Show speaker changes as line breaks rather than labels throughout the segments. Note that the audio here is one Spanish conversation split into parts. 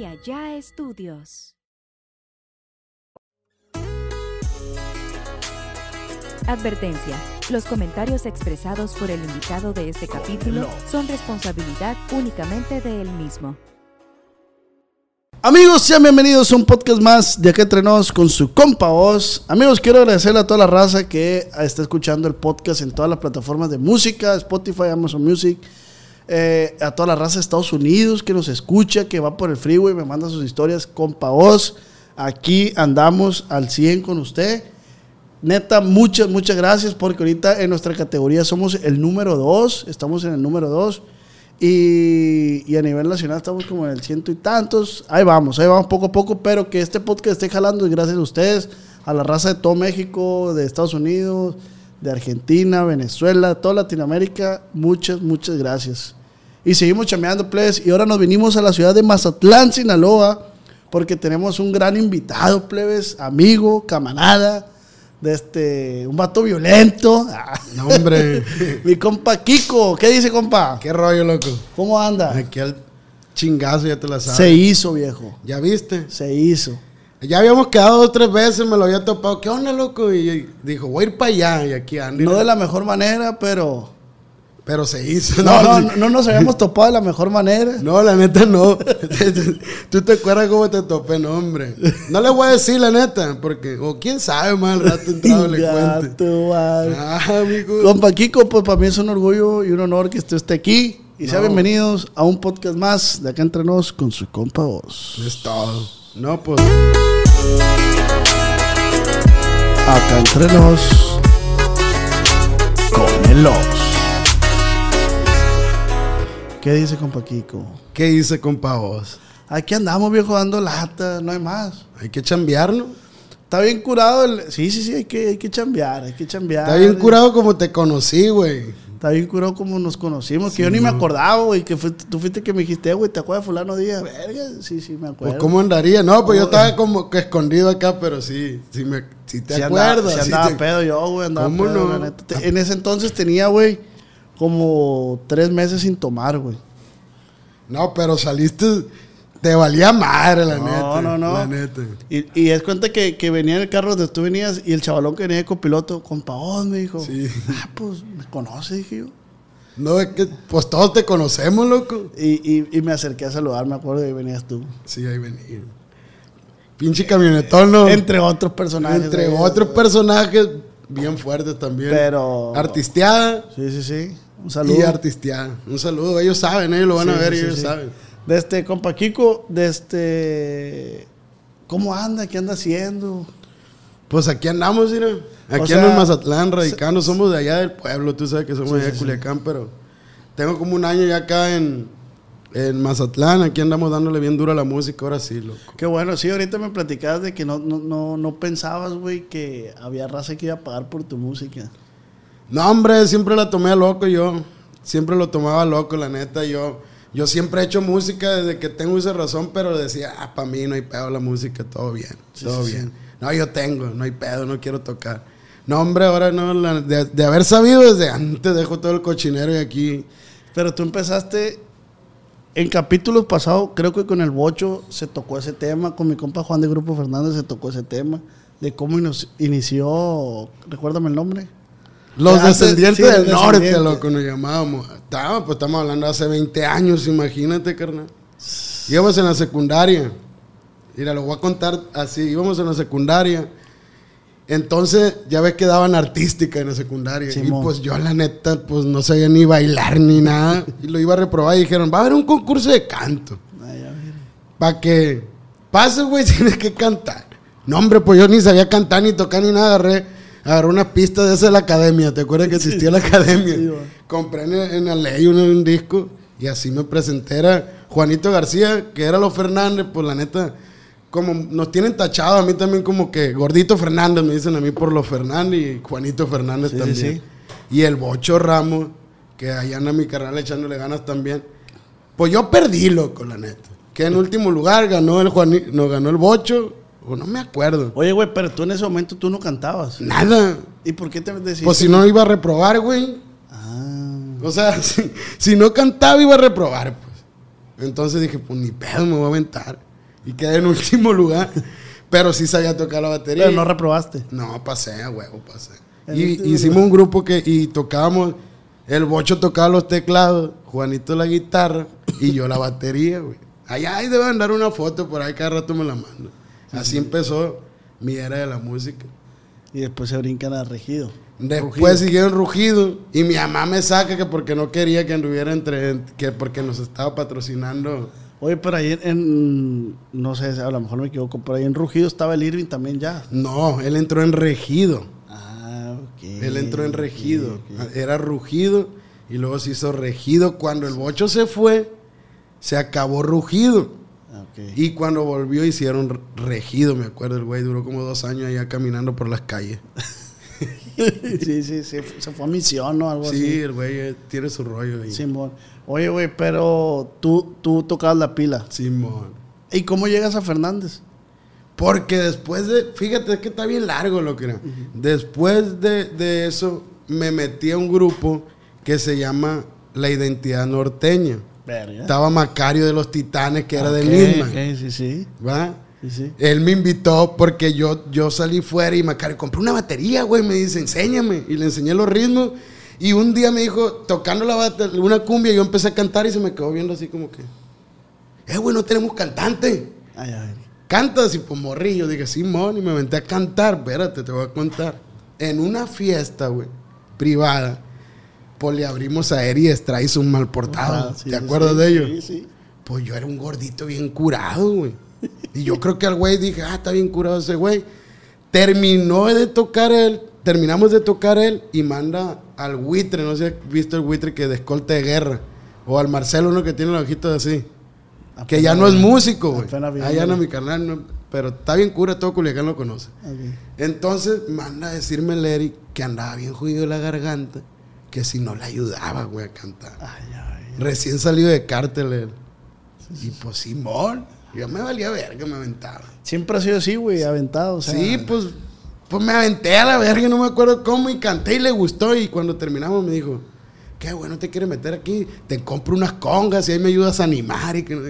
y allá estudios. Advertencia. Los comentarios expresados por el invitado de este capítulo son responsabilidad únicamente de él mismo.
Amigos, sean bienvenidos a un podcast más de Acá Entre Nos con su compa Oz. Amigos, quiero agradecerle a toda la raza que está escuchando el podcast en todas las plataformas de música, Spotify, Amazon Music. Eh, a toda la raza de Estados Unidos que nos escucha, que va por el freeway, me manda sus historias, compa Oz. Aquí andamos al 100 con usted. Neta, muchas, muchas gracias porque ahorita en nuestra categoría somos el número 2, estamos en el número 2 y, y a nivel nacional estamos como en el ciento y tantos. Ahí vamos, ahí vamos poco a poco, pero que este podcast esté jalando y gracias a ustedes, a la raza de todo México, de Estados Unidos, de Argentina, Venezuela, toda Latinoamérica, muchas, muchas gracias. Y seguimos chameando, plebes, y ahora nos vinimos a la ciudad de Mazatlán, Sinaloa, porque tenemos un gran invitado, plebes, amigo, camarada, de este, un vato violento.
No, hombre.
Mi compa Kiko, ¿qué dice compa?
¿Qué rollo, loco?
¿Cómo anda?
Aquí al chingazo ya te la sabes.
Se hizo, viejo.
¿Ya viste?
Se hizo.
Ya habíamos quedado dos tres veces, me lo había topado. ¿Qué onda, loco? Y dijo, voy a ir para allá. Y aquí ando.
No de la mejor manera, pero.
Pero se hizo.
No, no, no, no nos habíamos topado de la mejor manera.
No, la neta no. Tú te acuerdas cómo te topé, no, hombre. No le voy a decir la neta, porque, o quién sabe, más al rato entrado le cuente. Ah, amigo.
Compa Kiko, pues para mí es un orgullo y un honor que usted esté aquí. Y sean bienvenidos a un podcast más de acá entre nos con su compa voz.
Es todo. No, pues.
Acá entre nos con el Oz. ¿Qué dice compa Kiko?
¿Qué hice, compa vos?
Aquí andamos, viejo, dando lata, no hay más.
Hay que chambearlo.
Está bien curado el... Sí, sí, sí, hay que, hay que chambear, hay que chambear.
Está bien curado como te conocí, güey.
Está bien curado como nos conocimos, que yo ni me acordaba, güey, que fue- tú fuiste que me dijiste, "Eh, güey, ¿te acuerdas de fulano Díaz? Verga, sí, sí, me acuerdo.
Pues, ¿cómo andaría? No, pues yo estaba como que escondido acá, pero sí, sí, me, sí te
Sí andaba-
acuerdas.
sí andaba
te-
pedo yo, güey, andaba
¿Cómo
pedo,
no?
la neta. Te- En ese entonces tenía, güey, como tres meses sin tomar, güey.
No, pero saliste, te valía madre, la
No,
neta.
no, no.
La neta.
Y, y es cuenta que, que venía en el carro donde tú venías y el chavalón que venía de copiloto, compa, Oz", me dijo.
Sí.
Ah, pues, me conoce, dije yo.
No, es que, pues todos te conocemos, loco.
Y, y, y me acerqué a saludar, me acuerdo que venías tú.
Sí, ahí venía. Pinche camionetón, ¿no?
Entre otros personajes.
Entre
ahí,
otros personajes bien fuertes también.
Pero-
Artisteada
Sí, sí, sí. Un saludo.
y artisteada. Un saludo. Ellos saben, ellos lo van a ver
sí,
ellos
sí.
saben.
De este, compa Kiko, de este. ¿Cómo anda? ¿Qué anda haciendo?
Pues aquí andamos, mira. Aquí
O sea,
en Mazatlán, radicando. Somos de allá del pueblo, tú sabes que somos de allá de. Culiacán, pero tengo como un año ya acá en, en Mazatlán. Aquí andamos dándole bien duro a la música, ahora sí, loco.
Qué bueno, sí, ahorita me platicabas de que no, no, no, no pensabas, güey, que había raza que iba a pagar por tu música.
No, hombre, siempre la tomé a loco yo. Siempre lo tomaba loco, la neta. Yo, yo siempre he hecho música desde que tengo esa razón, pero decía, ah, para mí no hay pedo la música, todo bien,
Sí,
todo
sí,
bien.
sí.
No, yo tengo, no hay pedo, no quiero tocar. No, hombre, ahora no, la- de, de haber sabido desde antes, dejo todo el cochinero y aquí.
Pero tú empezaste. En capítulos pasados, creo que con el Bocho se tocó ese tema. Con mi compa Juan de Grupo Fernández se tocó ese tema. De cómo inició. Recuérdame el nombre.
Los
Antes-
descendientes
sí, los
del norte, loco, nos llamábamos. Estaba, pues estamos hablando hace 20 años, imagínate, carnal. Íbamos en la secundaria. Mira, lo voy a contar así. Íbamos en la secundaria. Entonces, ya ves que daban artística en la secundaria. Y pues yo, la neta, pues no sabía ni bailar ni nada. Y lo iba a reprobar y dijeron, va a haber un concurso de canto. Para que pase, güey, tienes que cantar. No, hombre, pues yo ni sabía cantar ni tocar ni nada. Agarré, agarré una pista de esa de la academia. ¿Te acuerdas que existía la academia?
Sí.
Compré en, en la ley un, un disco y así me presenté. Era Juanito García, que era los Fernández, pues la neta, como nos tienen tachado a mí también como que Gordito Fernández, me dicen a mí por los Fernández y Juanito Fernández
Sí, sí,
también.
sí.
Y el Bocho Ramos, que allá anda mi carnal echándole ganas también. Pues yo perdí, loco, la neta. Que en último lugar ganó el Juani, no ganó el Bocho, o no me acuerdo.
Oye, güey, pero tú en ese momento tú no cantabas.
Nada.
¿Y por qué te decís?
Pues si no iba a reprobar, güey.
Ah.
O sea, si, si no cantaba iba a reprobar, pues. Entonces dije, pues ni pedo, me voy a aventar. Y quedé en último lugar. Pero sí sabía tocar la batería.
Pero no reprobaste.
No, pasé, huevo, pasé. Y hicimos un grupo que y tocábamos. El bocho tocaba los teclados, Juanito la guitarra y yo la batería, güey. Allá ahí debe andar una foto por ahí, cada rato me la mando. Así empezó mi era de la música.
Y después se brincan a Regido.
Después siguieron rugido y mi mamá me saca que porque no quería que anduviera entre que porque nos estaba patrocinando.
Oye, pero ahí en, no sé, a lo mejor me equivoco, pero ahí en Rugido estaba el Irving también ya.
No, él entró en regido.
Ah, ok.
Él entró en regido.
ok.
Era rugido y luego se hizo regido. Cuando el bocho se fue, se acabó rugido. Y cuando volvió hicieron re- regido, me acuerdo. El güey duró como dos años allá caminando por las calles.
sí, sí, sí, se fue a misión o algo
Sí,
así.
el güey eh, tiene su rollo ahí.
Simón. Oye, güey, pero tú, tú tocabas la pila.
Simón.
¿Y cómo llegas a Fernández?
Porque después de, fíjate, es que está bien largo lo que era. Después de, de eso, me metí a un grupo que se llama La Identidad Norteña.
Verga.
Estaba Macario de los Titanes, que era de
Ok,
Nisman.
ok, sí, sí.
¿Va?
Sí, sí.
Él me invitó porque yo, yo salí fuera y Macario, compré una batería, güey. Me dice, enséñame. Y le enseñé los ritmos. Y un día me dijo, tocando la una cumbia, yo empecé a cantar y se me quedó viendo así como que, eh, güey, no tenemos cantante.
Ay, ay.
Canta así, pues morrillo. Dije, Simón, y me aventé a cantar. Espérate, te voy a contar. En una fiesta, güey, privada, le abrimos a Eri Estrada hizo un mal portado.
Ah, sí,
¿Te acuerdas
sí,
de?
Sí, sí.
Pues yo era un gordito bien curado, güey. Y yo creo que al güey dije, ah, está bien curado ese güey. Terminó de tocar él, terminamos de tocar él y manda al buitre, no sé si has visto el buitre que de escolta de guerra. O al Marcelo, uno que tiene los ojitos así. Que ya no es músico, güey.
Apenas
Ah, ya no mi carnal, no, pero está bien cura, todo Culiacán lo conoce. Entonces manda a decirme el Eric que andaba bien jodido la garganta, que si no le ayudaba, güey, a cantar.
Ay, ay.
Recién salido de cártel él. Y pues Simón, yo me valía ver que me aventaba.
Siempre ha sido así, güey, aventado. O sea,
sí, pues, pues me aventé a la verga, no me acuerdo cómo, y canté y le gustó. Y cuando terminamos me dijo, qué bueno te quieres meter aquí, te compro unas congas y ahí me ayudas a animar y que no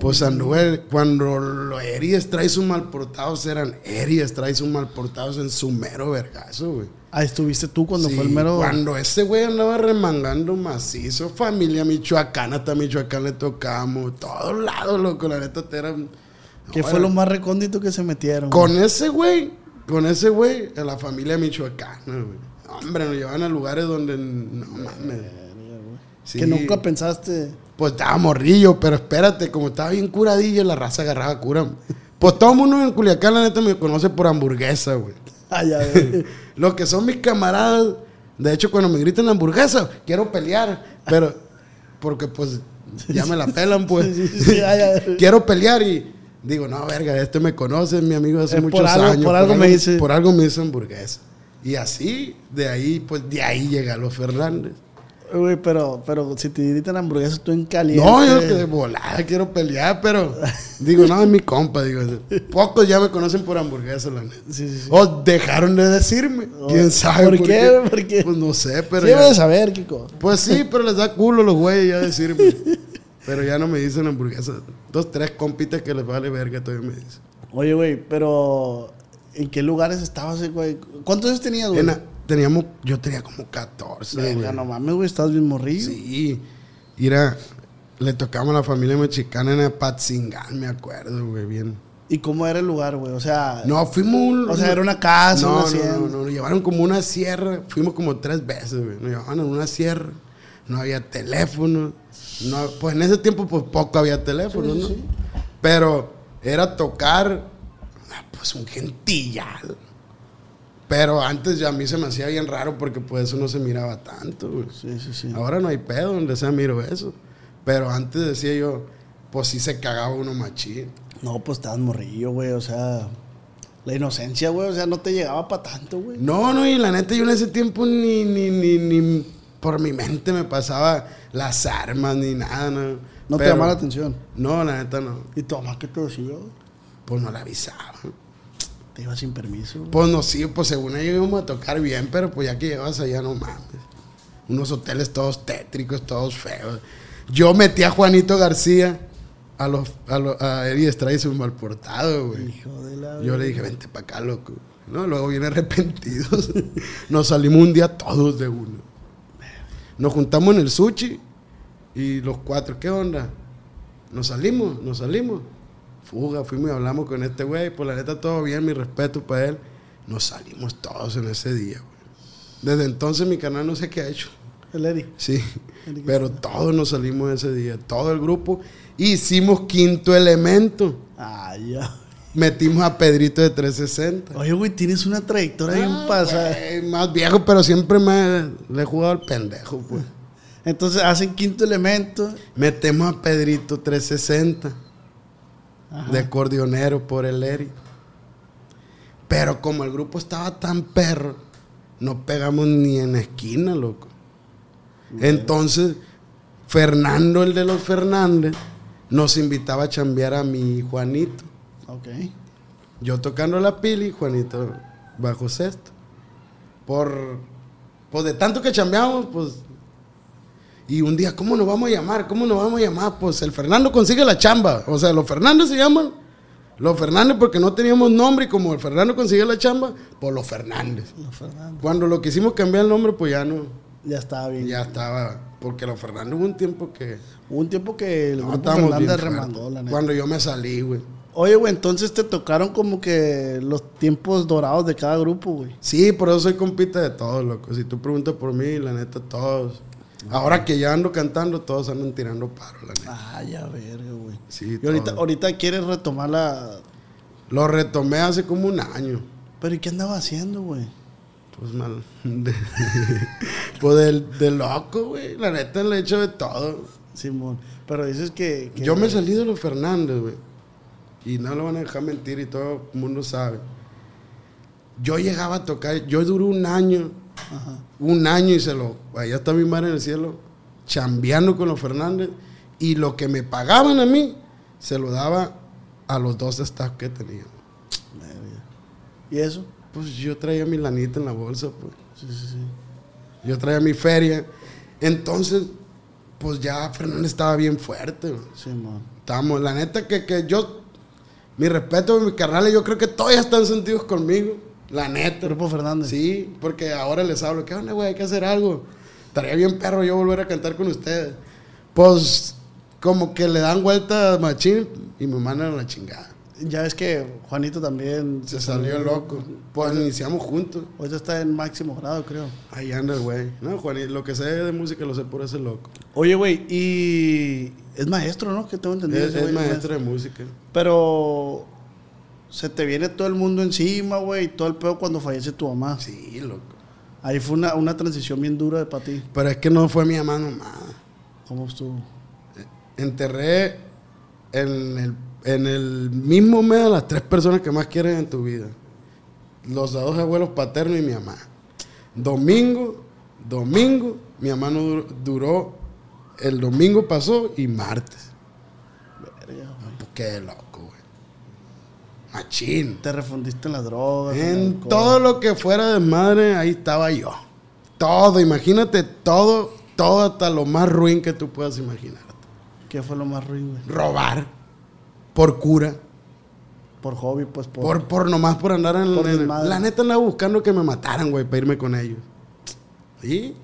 Pues anduve, cuando los Eries traes un mal portados eran Eries traes un mal portados en su mero vergazo, güey.
Ah, estuviste tú cuando
Sí,
fue el mero.
Cuando ese güey andaba remangando macizo, familia michoacana, hasta Michoacán le tocamos, todos lados, loco, la neta te era...
¿Qué
no,
fue lo más recóndito que se metieron?
Con ese güey, con ese güey, a la familia michoacana, güey. Hombre, nos llevaban a lugares donde, no mames. Sí.
Que nunca pensaste.
Pues estaba morrillo, pero espérate, como estaba bien curadillo, la raza agarraba cura. Pues todo el mundo en Culiacán, la neta, me conoce por hamburguesa, güey. Lo que son mis camaradas, de hecho, cuando me gritan hamburguesa, quiero pelear, pero porque pues ya me la pelan, pues.
Sí, sí, sí, ay, ay.
quiero pelear y digo, no, verga, este me conoce, es mi amigo hace
Eh, por
muchos
algo-
años.
por algo me dice.
Por algo me hizo hamburguesa. Y así, de ahí, pues de ahí llega los Fernández.
Güey, pero, pero si te gritan hamburguesas, tú en caliente.
No, yo que de volada quiero pelear, pero digo, no, es mi compa, digo. Pocos ya me conocen por hamburguesa, la neta.
Sí, sí, sí.
O dejaron de decirme. ¿Quién sabe
¿Por qué? ¿Por qué?
Pues no sé, pero
Sí,
ya-
saber, Kiko.
Pues sí, pero les da culo los güeyes ya decirme. pero ya no me dicen hamburguesa. Dos, tres compitas que les vale verga todavía me dicen.
Oye, güey, pero ¿en qué lugares estabas, güey? ¿Cuántos años tenías, güey?
En teníamos, yo tenía como 14,
Verga,
güey.
no mames, güey, estás bien morrillo.
Sí. Mira, le tocamos a la familia mexicana en Apatzingán, me acuerdo, güey, bien.
¿Y cómo era el lugar, güey? O sea,
No, fuimos un-
O sea, era una casa,
no,
una
no,
hacienda.
no, no, nos llevaron como una sierra. Fuimos como tres veces, güey. Nos llevaban en una sierra. No había teléfono. No, pues en ese tiempo, pues poco había teléfono, ¿no? Pero era tocar, ah, pues un gentillal. Pero antes ya a mí se me hacía bien raro porque pues eso no se miraba tanto, güey.
sí, sí, sí.
Ahora no hay pedo, donde sea miro eso. Pero antes decía yo, pues sí se cagaba uno machín.
No, pues estabas morrillo, güey, o sea, la inocencia, güey, o sea, no te llegaba para tanto, güey.
No, no, y la neta yo en ese tiempo ni, ni, ni, ni por mi mente me pasaba las armas ni nada, ¿no?
No te llamaba la atención.
No, la neta no.
¿Y tu mamá qué te decía? güey?
Pues no la avisaba.
Te iba sin permiso.
Pues no, sí, pues según ellos íbamos a tocar bien, pero pues ya que llevas allá, no mames. Unos hoteles todos tétricos, todos feos. Yo metí a Juanito García a los a, los, a Eddie Estrada y un mal portado, güey.
Hijo de la.
Yo le dije, vente para acá, loco. No, luego viene arrepentidos. Nos salimos un día todos de uno. Nos juntamos en el sushi y los cuatro, ¿qué onda? Nos salimos, nos salimos. Fuga, fuimos y hablamos con este güey. Por la neta, todo bien, mi respeto para él. Nos salimos todos en ese día, güey. Desde entonces mi canal no sé qué ha hecho.
El Eddie.
Sí, pero todos nos salimos ese día, todo el grupo. Hicimos quinto elemento.
Ah, ya.
Metimos a Pedrito de 360.
Oye, güey, tienes una trayectoria bien
Ah,
pasada.
más viejo, pero siempre me le he jugado al pendejo, pues.
Entonces hacen quinto elemento.
Metemos a Pedrito 360
Ajá.
de acordeonero por el Eri. Pero como el grupo estaba tan perro, no pegamos ni en esquina, loco. Entonces, Fernando, el de los Fernández, nos invitaba a chambear a mi Juanito.
Ok.
Yo tocando la pila y Juanito bajo sexto. Por, pues de tanto que chambeamos, pues. Y un día, ¿cómo nos vamos a llamar? ¿Cómo nos vamos a llamar? Pues el Fernando consigue la chamba. O sea, los Fernández se llaman. Los Fernández porque no teníamos nombre y como el Fernando consigue la chamba, pues los Fernández.
Los Fernández.
Cuando lo quisimos cambiar el nombre, pues ya no,
Ya estaba bien.
ya estaba. Porque los Fernández hubo un tiempo que
Hubo un tiempo que el
no
grupo Fernández remangó, la neta.
Cuando yo me salí, güey.
Oye, güey, entonces te tocaron como que los tiempos dorados de cada grupo, güey.
Sí, por eso soy compita de todos, loco. Si tú preguntas por mí, la neta, todos. Ahora que ya ando cantando, todos andan tirando paro, la neta.
Ah, ya verga, güey.
Sí,
Y ahorita, ahorita quieres retomar la...
Lo retomé hace como un año.
Pero ¿y qué andaba haciendo, güey?
Pues mal. de- pues del, de loco, güey. La neta le he hecho de todo.
Simón. Pero dices que... que-
Yo me salí de los Fernández, güey. Y no lo van a dejar mentir y todo el mundo sabe. Yo llegaba a tocar, yo duré un año,
Ajá.
un año y se lo, allá está mi madre en el cielo, chambeando con los Fernández. Y lo que me pagaban a mí, se lo daba a los dos staff que tenía.
Verga. ¿Y eso?
Pues yo traía mi lanita en la bolsa, pues.
Sí, sí, sí.
Yo traía mi feria. Entonces, pues ya Fernández estaba bien fuerte.
Simón.
Estamos, la neta que, que yo, mi respeto, mis carnales, yo creo que todavía están sentidos conmigo. La neta.
Grupo Fernández.
Sí, porque ahora les hablo, ¿qué onda, güey? Hay que hacer algo. Estaría bien perro yo volver a cantar con ustedes. Pues, como que le dan vuelta a Machín y me mandan a la chingada.
Ya ves que Juanito también...
Se salió loco. Pues iniciamos juntos.
Ahorita está en máximo grado, creo.
Ahí anda el güey. No, Juanito, lo que sé de música lo sé por ese loco.
Oye, güey, y... Es maestro, ¿no? Que tengo entendido.
Es,
ese
es maestro de música.
Pero... Se te viene todo el mundo encima, güey, y todo el pedo cuando fallece tu mamá.
Sí, loco.
Ahí fue una, una transición bien dura para ti.
Pero es que no fue mi mamá nomás.
¿Cómo estuvo?
Enterré en el, en el mismo mes a las tres personas que más quieres en tu vida. Los dos abuelos paternos y mi mamá. Domingo, domingo, mi mamá no duró, duró- el domingo pasó y martes.
Verga,
qué loco. Machín.
Te refundiste en las drogas.
En todo lo que fuera desmadre, ahí estaba yo. Todo, imagínate todo, todo hasta lo más ruin que tú puedas imaginar.
¿Qué fue lo más ruin, güey?
Robar. Por cura.
Por hobby, pues por...
Por, por nomás por andar en,
Por.
La neta andaba buscando que me mataran, güey, para irme con ellos. ¿Sí?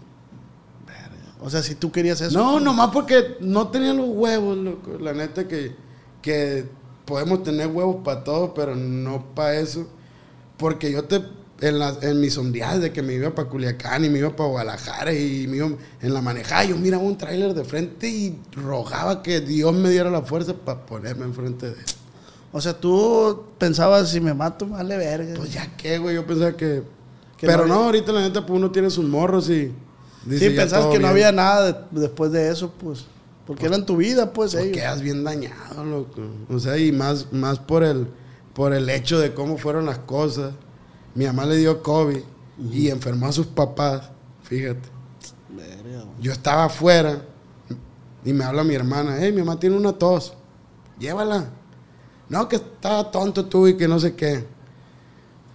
O sea, si tú querías eso.
No, nomás porque no tenía los huevos, loco. La neta que, que podemos tener huevos para todo, pero no para eso. Porque yo te, en, las en mis sondeadas de que me iba para Culiacán y me iba para Guadalajara y me iba en la manejada, yo miraba un tráiler de frente y rogaba que Dios me diera la fuerza para ponerme enfrente de él.
O sea, tú pensabas, si me mato, me vale verga.
Pues ya qué, güey, yo pensaba que...
Que
pero
no
ahorita la neta, pues uno tiene sus morros y... dice,
sí, pensabas que no había nada de- después de eso, pues. Porque eran tu vida, pues, ellos.
quedas bien dañado, loco. O sea, y más, más por el, por el hecho de cómo fueron las cosas. Mi mamá le dio COVID y enfermó a sus papás. Fíjate.
Verga.
Yo estaba afuera y me habla mi hermana, hey, mi mamá tiene una tos. Llévala. No, que estaba tonto tú y que no sé qué.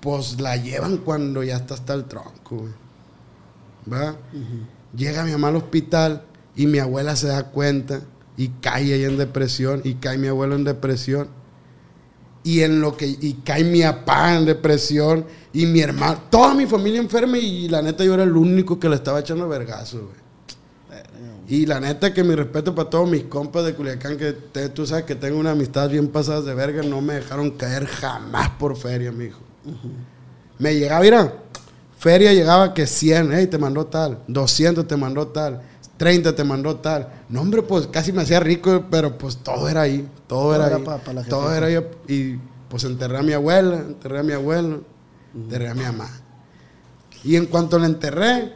Pues la llevan cuando ya está hasta el tronco, güey. ¿Va? Llega mi mamá al hospital y mi abuela se da cuenta Y cae ahí en depresión. Y cae mi abuelo en depresión. Y en lo que. Y cae mi papá en depresión. Y mi hermano. Toda mi familia enferma. Y la neta yo era el único que le estaba echando vergazo, güey. Y la neta que mi respeto para todos mis compas de Culiacán, que te- tú sabes que tengo una amistad bien pasadas de verga, no me dejaron caer jamás por feria, mijo. Me llegaba, mira, feria llegaba que 100, hey, te mandó tal, 200 te mandó tal, 30 te mandó tal. No, hombre, pues casi me hacía rico, pero pues todo era ahí, todo, era,
era
ahí.
pa- pa la
todo era ahí. Y pues enterré a mi abuela, enterré a mi abuelo, enterré a mi mamá. Y en cuanto la enterré,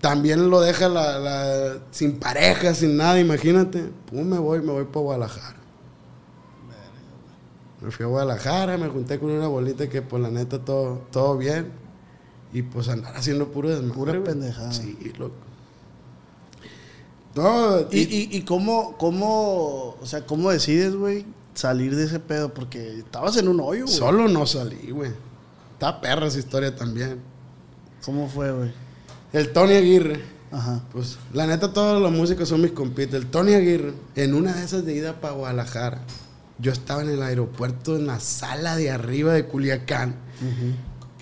también lo deja la, la- sin pareja, sin nada, imagínate. Pum, me voy, me voy para Guadalajara. Me fui a Guadalajara, me junté con una bolita que, pues, la neta, todo, todo bien. Y, pues, andar haciendo puro desmadre.
Pura pendejada.
Sí, loco. No,
¿Y, y, y cómo, cómo, o sea, cómo decides, güey, salir de ese pedo? Porque estabas en un hoyo, güey.
solo no salí, güey. Está perra esa historia también.
¿Cómo fue, güey?
El Tony Aguirre.
Ajá.
Pues la neta, todos los músicos son mis compites. El Tony Aguirre, en una de esas de ida para Guadalajara, yo estaba en el aeropuerto, en la sala de arriba de Culiacán.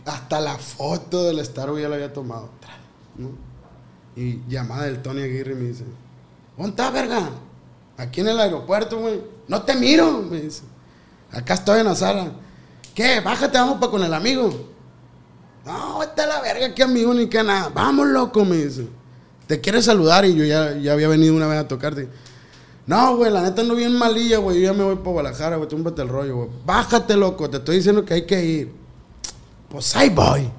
Hasta la foto del Starbucks ya la había tomado. ¿no? Y llamada del Tony Aguirre me dice: ¿Dónde estás, verga? Aquí en el aeropuerto, güey. No te miro, me dice. Acá estoy en la. ¿Qué? Bájate, vamos para con el amigo. No, a la verga, que amigo ni que nada. Vamos, loco, me dice. Te quiere saludar y yo ya, ya había venido una vez a tocarte. No, güey, la neta no bien malilla, güey. Yo ya me voy para Guadalajara, güey. Túmbate el rollo, güey. Bájate, loco. Te estoy diciendo que hay que ir. Pues ahí voy.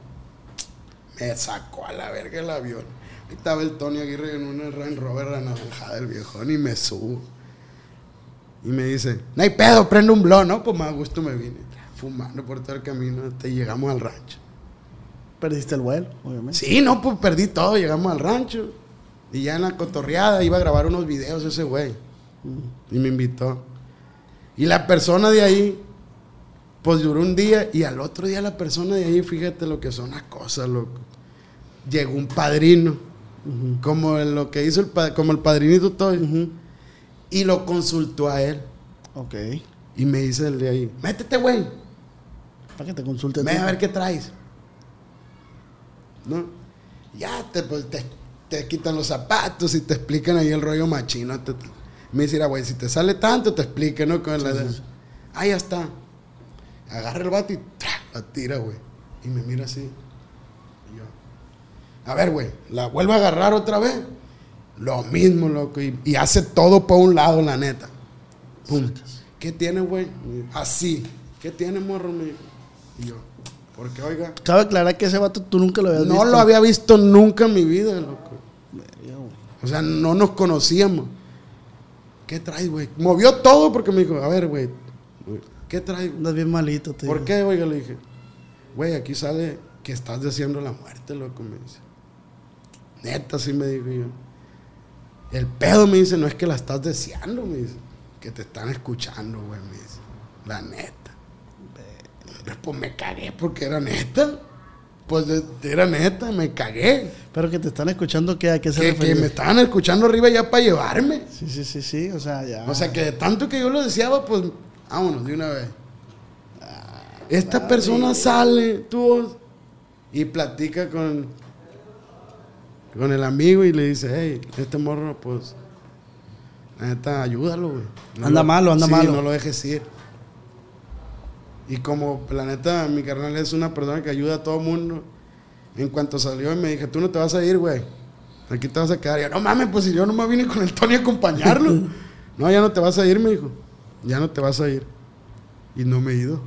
Me sacó a la verga el avión. Estaba el Tony Aguirre en una Range Rover anaranjada, el viejón, y me subo. Y me dice, no hay pedo, prende un blon, ¿no? Pues más a gusto me vine. Fumando por todo el camino hasta llegamos al rancho.
Perdiste el vuelo, obviamente.
Sí, no, pues perdí todo, llegamos al rancho. Y ya en la cotorreada iba a grabar unos videos ese güey. Y me invitó. Y la persona de ahí, pues duró un día y al otro día la persona de ahí, fíjate lo que son las cosas, loco. Llegó un padrino, como lo que hizo el, como el padrinito todo,
Ujú.
y lo consultó a él.
Ok.
Y me dice el de ahí, métete, güey.
Para que te consulte.
Ven a ver qué traes. ¿No? Ya te, pues, te, te quitan los zapatos y te explican ahí el rollo machino. Te- me dice, "Mira, güey, si te sale tanto, te explica, ¿no? Con la, Ah, ya está. Agarra el vato y ¡tra! la tira, güey. Y me mira así. A ver, güey, la vuelvo a agarrar otra vez. Lo mismo, loco. Y, y hace todo por un lado, la neta. Pum. ¿Qué tiene, güey? Así. ¿Qué tiene, morro? Me dijo. Y yo, ¿por qué, oiga?
Cabe aclarar que ese vato tú nunca lo habías
No
visto.
lo había visto nunca en mi vida, loco. O sea, no nos conocíamos. ¿Qué traes, güey? Movió todo porque me dijo, a ver, güey, ¿qué traes?
Andas bien malito, te
¿Por
digo.
qué, oiga? Le dije, güey, aquí sale que estás deseando la muerte, loco, me dice. Neta, sí me dijo yo. El pedo me dice, no es que la estás deseando, me dice. Que te están escuchando, güey, me dice. La neta. Pero, Pues me cagué porque era neta. Pues era neta, me cagué.
Pero que te están escuchando, ¿qué? ¿a qué se
Que, que me estaban escuchando arriba ya para llevarme.
Sí, sí, sí, sí. O sea, ya.
O sea, que de tanto que yo lo deseaba, pues vámonos de una vez. Esta persona sale, tú, y platica con, con el amigo y le dice, hey, este morro, pues, la neta, ayúdalo, güey.
Anda
lo-
malo, anda
sí,
malo.
no lo dejes ir. Y como, la neta, mi carnal es una persona que ayuda a todo mundo, en cuanto salió me dije, tú no te vas a ir, güey. Aquí te vas a quedar. Y yo, no mames, pues si yo nomás vine con el Tony a acompañarlo. no, ya no te vas a ir, me dijo. Ya no te vas a ir. Y no me he ido.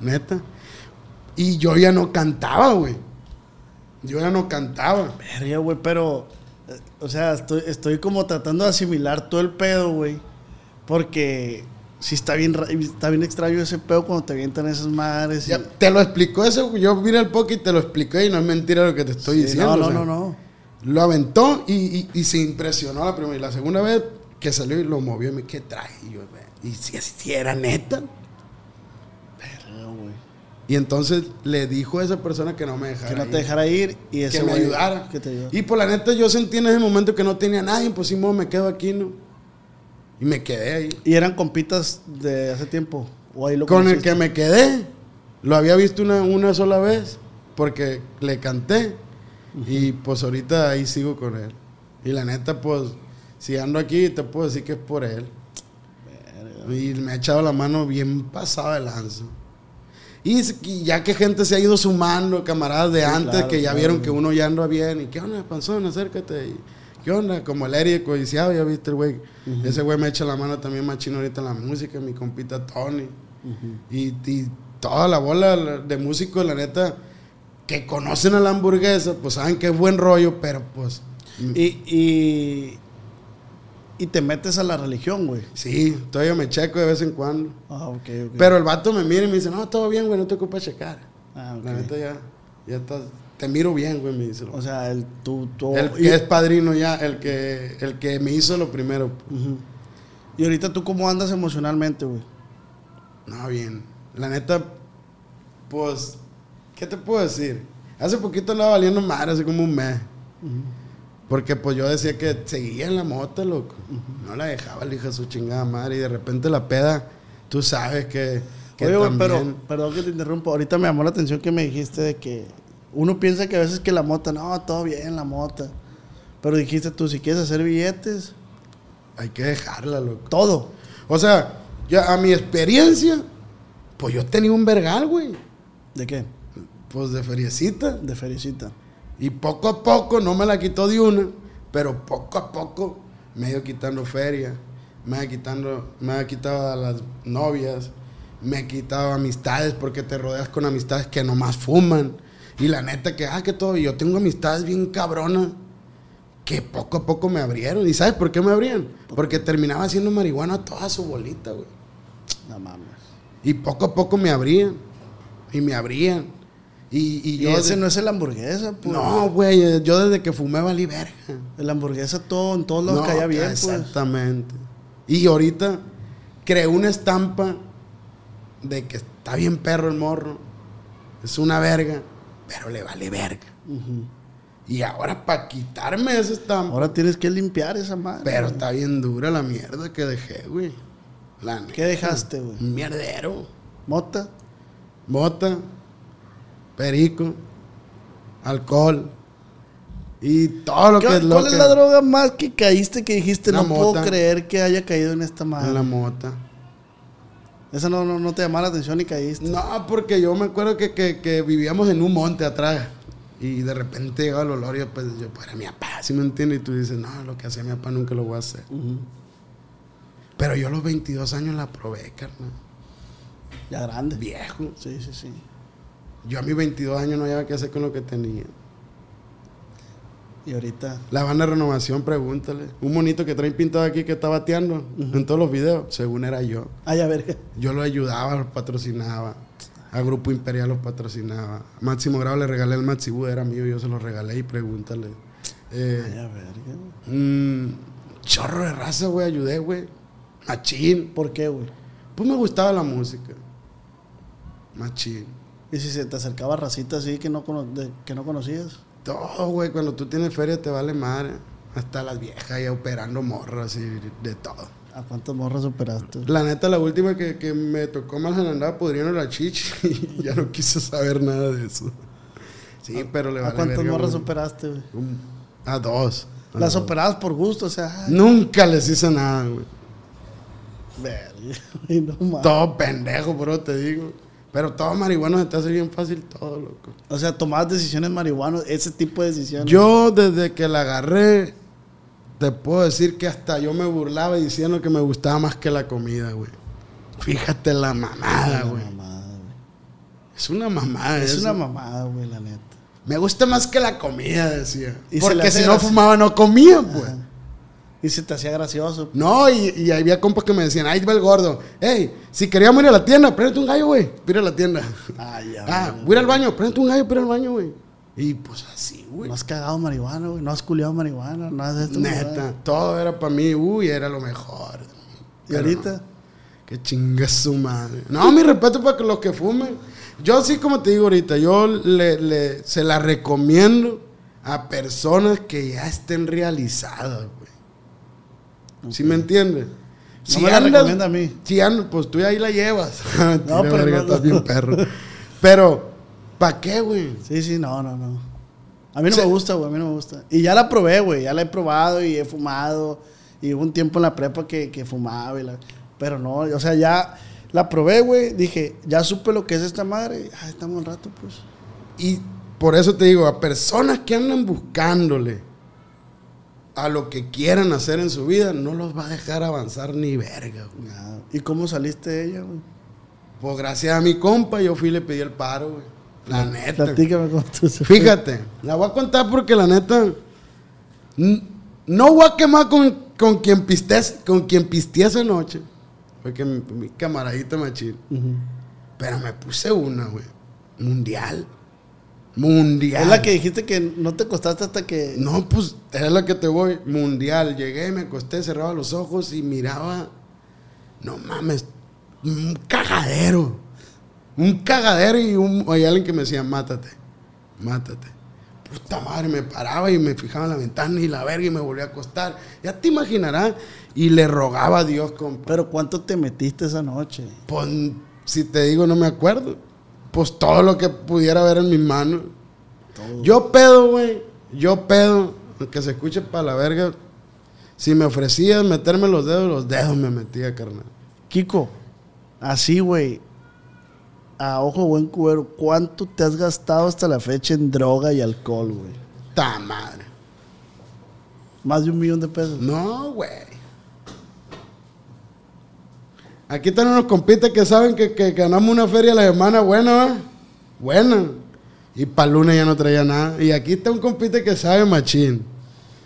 Neta. Y yo ya no cantaba, güey. Yo ya no cantaba.
Verga, güey, pero. eh, O sea, estoy, estoy como tratando de asimilar todo el pedo, güey. Porque. Sí, está bien, está bien extraño ese pedo cuando te avientan esas madres. y-
Ya, te lo explicó eso. Yo vine al poke y te lo expliqué y no es mentira lo que te estoy
Sí,
diciendo.
No,
o
no,
sea.
no, no.
Lo aventó y, y- y se impresionó la primera. Y la segunda vez que salió y lo movió, y me ¿qué trae? Y yo, y si, si era neta.
Verga.
Y entonces le dijo a esa persona que no me dejara
Que no
ir.
te dejara ir y ese
que me ayudara.
Que te ayudara.
Y por la neta yo sentí en ese momento que no tenía nadie, pues sí, me quedo aquí, ¿no? Y me quedé ahí.
¿Y eran compitas de hace tiempo? ¿O ahí lo
Con el que me quedé, lo había visto una, una sola vez, porque le canté. Y pues ahorita ahí sigo con él. Y la neta, pues, si ando aquí, te puedo decir que es por él. Y me ha echado la mano bien pasada de lanza. Y ya que gente se ha ido sumando, camaradas de
Sí,
antes,
claro,
que ya
claro.
vieron que uno ya anda bien. ¿Y qué onda, panzón? Acércate. Y, ¿Qué onda? Como el Eric codiciado, ya viste el güey. Ese güey me echa la mano también más chino ahorita en la música, mi compita Tony. y, y toda la bola de músicos, la neta, que conocen a la hamburguesa, pues saben que es buen rollo, pero pues...
Y, y, y te metes a la religión, güey.
Sí, todavía me checo de vez en cuando.
Ah, ok, ok.
Pero el vato me mira y me dice, no, todo bien, güey, no te ocupas checar.
Ah, ok.
La neta ya, ya estás, te miro bien, güey, me dice.
O sea, el, tú, tú-
el
y,
que es padrino ya, el que, el que me hizo lo primero.
Ujú. y ahorita tú cómo andas emocionalmente, güey.
No, bien. La neta, pues, ¿qué te puedo decir? Hace poquito andaba valiendo madre, hace como un mes. Porque pues yo decía que seguía en la moto, loco. No la dejaba la hija su chingada madre. Y de repente la peda, tú sabes que, que
Oye, güey, pero,
también-
perdón que te interrumpa. Ahorita me llamó la atención que me dijiste de que uno piensa que a veces que la mota, no, todo bien la mota. Pero dijiste tú, si quieres hacer billetes,
hay que dejarla, loco.
todo.
O sea, ya a mi experiencia, pues yo tenía un vergal, güey.
¿De qué?
Pues de feriecita.
De felicita.
Y poco a poco, no me la quitó de una, pero poco a poco me ha ido quitando feria, me ha, quitando, me ha quitado a las novias, me ha quitado amistades porque te rodeas con amistades que nomás fuman. Y la neta que, ah, que todo, yo tengo amistades bien cabronas que poco a poco me abrieron. ¿Y sabes por qué me abrían? Porque terminaba haciendo marihuana toda su bolita, güey.
No mames.
Y poco a poco me abrían. Y me abrían. Y, y
Y
yo...
ese
de-
no es el hamburguesa, pues.
no, güey, yo desde que fumé valí verga.
El hamburguesa todo, en todos lados
No,
caía bien, pues.
Exactamente. Y ahorita creé una estampa de que está bien perro el morro. Es una verga, pero le vale verga. Y ahora para quitarme esa estampa.
Ahora tienes que limpiar esa madre.
pero está bien dura la mierda que dejé, güey. La
¿Qué dejaste, güey?
Un mierdero.
Mota.
Mota, perico, alcohol. Y todo lo
¿Qué-
que es lo
¿Cuál
que
es la droga más que caíste que dijiste,
La
no puedo creer que haya caído en esta madre?
en la mota.
Esa no, no, no te llamó la atención y caíste.
No, porque yo me acuerdo que, que- que vivíamos en un monte atrás. Y de repente llegaba el olor y pues yo, pues era mi papá, ¿sí me entiendes? Y tú dices, no, lo que hacía mi papá nunca lo voy a hacer. Pero yo a los 22 años la probé, carnal.
Ya grande.
Viejo.
Sí, sí, sí.
Yo a mis 22 años no había qué hacer con lo que tenía.
Y ahorita.
La banda de renovación, pregúntale. Un monito que traen pintado aquí que está bateando en todos los videos, según era yo.
Ay, a ver.
Yo lo ayudaba, lo patrocinaba. A Grupo Imperial los patrocinaba. A Máximo Grado le regalé el Maxibú, era mío, yo se lo regalé y pregúntale. Eh,
Ay, a ver.
un chorro de raza, güey, ayudé, güey. Machín.
¿Por qué, güey?
Pues me gustaba la música. Machín.
Y si se te acercaba racita así que no, cono- de- que no conocías.
Todo, güey, cuando tú tienes feria te vale madre. Hasta las viejas ahí operando morras y de todo.
¿A cuántas morras superaste?
La neta, la última que, que me tocó más andaba pudriendo la chichi y ya no quise saber nada de eso. Sí, pero le
¿A
vale
cuántas
verga,
morras
güey.
superaste, güey?
A dos. A
Las
dos.
operabas por gusto, o sea. ay,
Nunca les hice nada, güey.
verga, no.
Todo pendejo, bro, te digo. Pero todo marihuana se te hace bien fácil todo, loco.
O sea, tomabas decisiones marihuanas, ese tipo de decisiones.
Yo desde que la agarré, te puedo decir que hasta yo me burlaba diciendo que me gustaba más que la comida, güey. Fíjate la mamada,
Una
güey.
mamada, güey.
Es una mamada.
Es
eso.
una mamada, güey, la neta.
Me gusta más que la comida, decía.
Y
Porque si no fumaba, no comía, pues.
Y se te hacía gracioso.
No, y, y había compas que me decían, ahí va el gordo. Hey, si queríamos ir a la tienda, préndete un gallo, güey. Ir a la tienda.
Ay, ya.
Ah, voy al baño, préndete un gallo, para ir al baño, güey. Y pues así, güey.
No has cagado marihuana, güey. No has culiado marihuana. No has de esto.
Neta, todo era para mí, uy, era lo mejor.
¿Y ahorita?
no. Que chingue su madre. No, mi respeto para que los que fumen. Yo sí, como te digo ahorita, yo le, le- se la recomiendo a personas que ya estén realizadas, güey. ¿Sí me entiendes?
No me la recomienda a mí.
Si andas, pues tú ahí la llevas.
No, pero
verga,
no,
estás
no.
bien perro. Pero, ¿para qué, güey?
Sí, sí, no, no, no. A mí no me gusta, güey, a mí no me gusta. Y ya la probé, güey, ya la he probado y he fumado. Y hubo un tiempo en la prepa que, que fumaba y la... Pero no, o sea, ya la probé, güey. Dije, ya supe lo que es esta madre. Ah, estamos un rato, pues.
Y por eso te digo, a personas que andan buscándole a lo que quieran hacer en su vida, no los va a dejar avanzar ni verga, güey.
Nada. ¿Y cómo saliste de ella, güey?
Pues gracias a mi compa, yo fui y le pedí el paro, güey. La neta.
Platícame cómo tú se fue.
Fíjate, la voy a contar porque la neta. No voy a quemar con, con quien pisté, con quien pisteé esa noche. Porque mi, mi camaradita machín.
Ujú.
Pero me puse una, güey. Mundial. Mundial.
Es la que dijiste que no te costaste hasta que...
No, pues es la que te voy. Mundial. Llegué, me acosté, cerraba los ojos y miraba. No mames. Un cagadero. Un cagadero y un, hay alguien que me decía, mátate. Mátate. Puta madre, me paraba y me fijaba en la ventana y la verga y me volvía a acostar. Ya te imaginarás. Y le rogaba a Dios, compa.
Pero ¿cuánto te metiste esa noche?
Pues, si te digo, no me acuerdo. Pues todo lo que pudiera ver en mis manos.
Todo.
Yo pedo, güey. Yo pedo. Aunque se escuche para la verga. Si me ofrecías meterme los dedos, los dedos me metía, carnal.
Kiko, así, güey, a ojo buen cubero, ¿cuánto te has gastado hasta la fecha en droga y alcohol, güey?
Ta madre.
Más de un millón de pesos.
No, güey. Aquí están unos compitas que saben que, que ganamos una feria la semana buena, ¿va? Buena. Y para lunes ya no traía nada. Y aquí está un compita que sabe machín.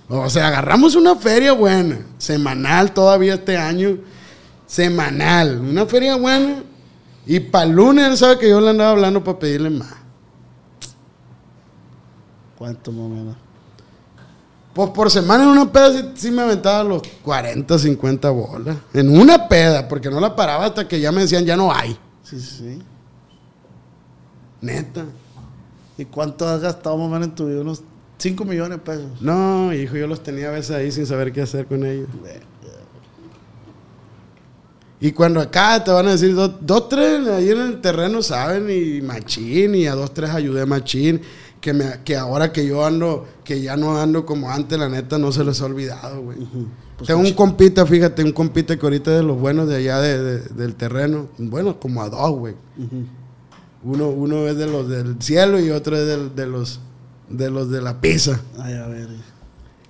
O sea, agarramos una feria buena, semanal todavía este año. Semanal. Una feria buena. Y para lunes él sabe que yo le andaba hablando para pedirle más.
¿Cuánto más?
Pues por semana en una peda sí, sí me aventaba los 40, 50 bolas. En una peda, porque no la paraba hasta que ya me decían ya no hay.
Sí, sí, sí.
Neta.
¿Y cuánto has gastado más o menos en tu vida? Unos 5 millones de pesos.
No, hijo, yo los tenía a veces ahí sin saber qué hacer con ellos. Y cuando acá te van a decir, dos, dos, tres ahí en el terreno saben, y machín, y a dos, tres ayudé machín, que, me, que ahora que yo ando, que ya no ando como antes, la neta, no se les ha olvidado, güey.
Pues
Tengo un compita, fíjate, un compita que ahorita es de los buenos de allá de- de- del terreno. Bueno, como a dos, güey. Uno, uno es de los del cielo y otro es del- de, los, de los de la pizza.
Ay, a ver.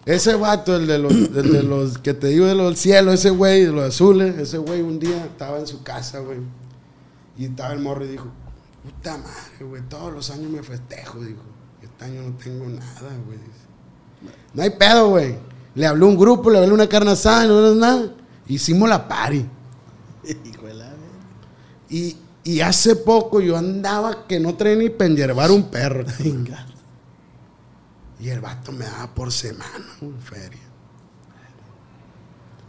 Ese vato, el de los, el de los que te digo de los del cielo, ese güey, de los azules, ese güey un día estaba en su casa, güey. Y estaba el morro y dijo, puta madre, güey, todos los años me festejo, dijo. Este año no tengo nada, güey. No hay pedo, güey. Le habló un grupo, le habló una carne asada, no era nada. Hicimos la party.
Hijo de la verga.
Y, y hace poco yo andaba que no traía ni penjervar un perro.
Venga.
Y el vato me daba por semana, güey, feria.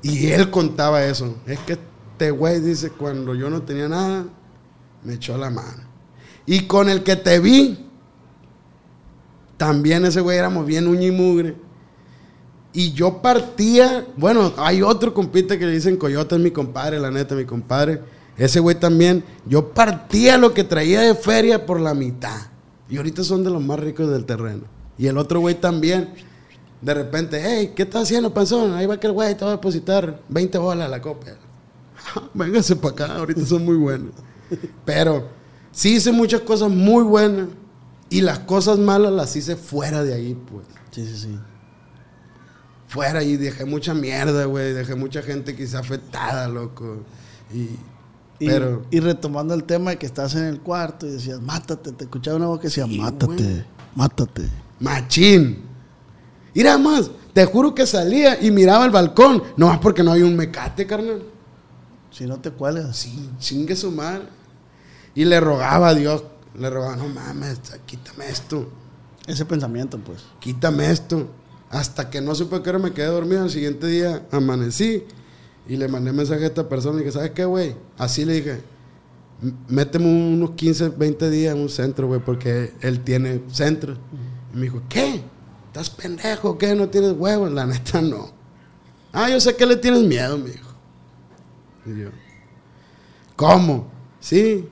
Y él contaba eso. Es que este güey dice, cuando yo no tenía nada, me echó la mano. Y con el que te vi, también ese güey éramos bien uña y mugre. Y yo partía, bueno, hay otro compita que le dicen Coyote, es mi compadre, la neta, mi compadre. Ese güey también, yo partía lo que traía de feria por la mitad. Y ahorita son de los más ricos del terreno. Y el otro güey también, de repente, hey, ¿qué estás haciendo, panzón? Ahí va aquel güey, te va a depositar 20 bolas a la copa. Véngase para acá, ahorita son muy buenos. Pero sí hice muchas cosas muy buenas y las cosas malas las hice fuera de ahí, pues.
Sí, sí, sí.
Fuera y dejé mucha mierda, güey. Dejé mucha gente quizá afectada, loco. Y,
Y,
pero,
y retomando el tema de que estás en el cuarto y decías, mátate, te escuchaba una voz que decía,
Sí,
mátate,
güey.
mátate.
machín. Mira más, te juro que salía y miraba el balcón. No más porque no había un mecate, carnal.
Si no te cuelgas.
Sí, chingue su madre. Y le rogaba a Dios, le rogaba, no mames, quítame esto,
Ese pensamiento, pues.
quítame esto. Hasta que no supe que hora me quedé dormido, al siguiente día amanecí Y le mandé mensaje a esta persona y dije, ¿sabes qué, güey? Así le dije, "M- méteme unos 15, 20 días en un centro, güey, porque él tiene centro. Y me dijo, ¿qué? ¿Estás pendejo? ¿Qué? ¿No tienes huevos? La neta, no. Ah, yo sé que le tienes miedo, me dijo. Y yo, ¿cómo? Sí,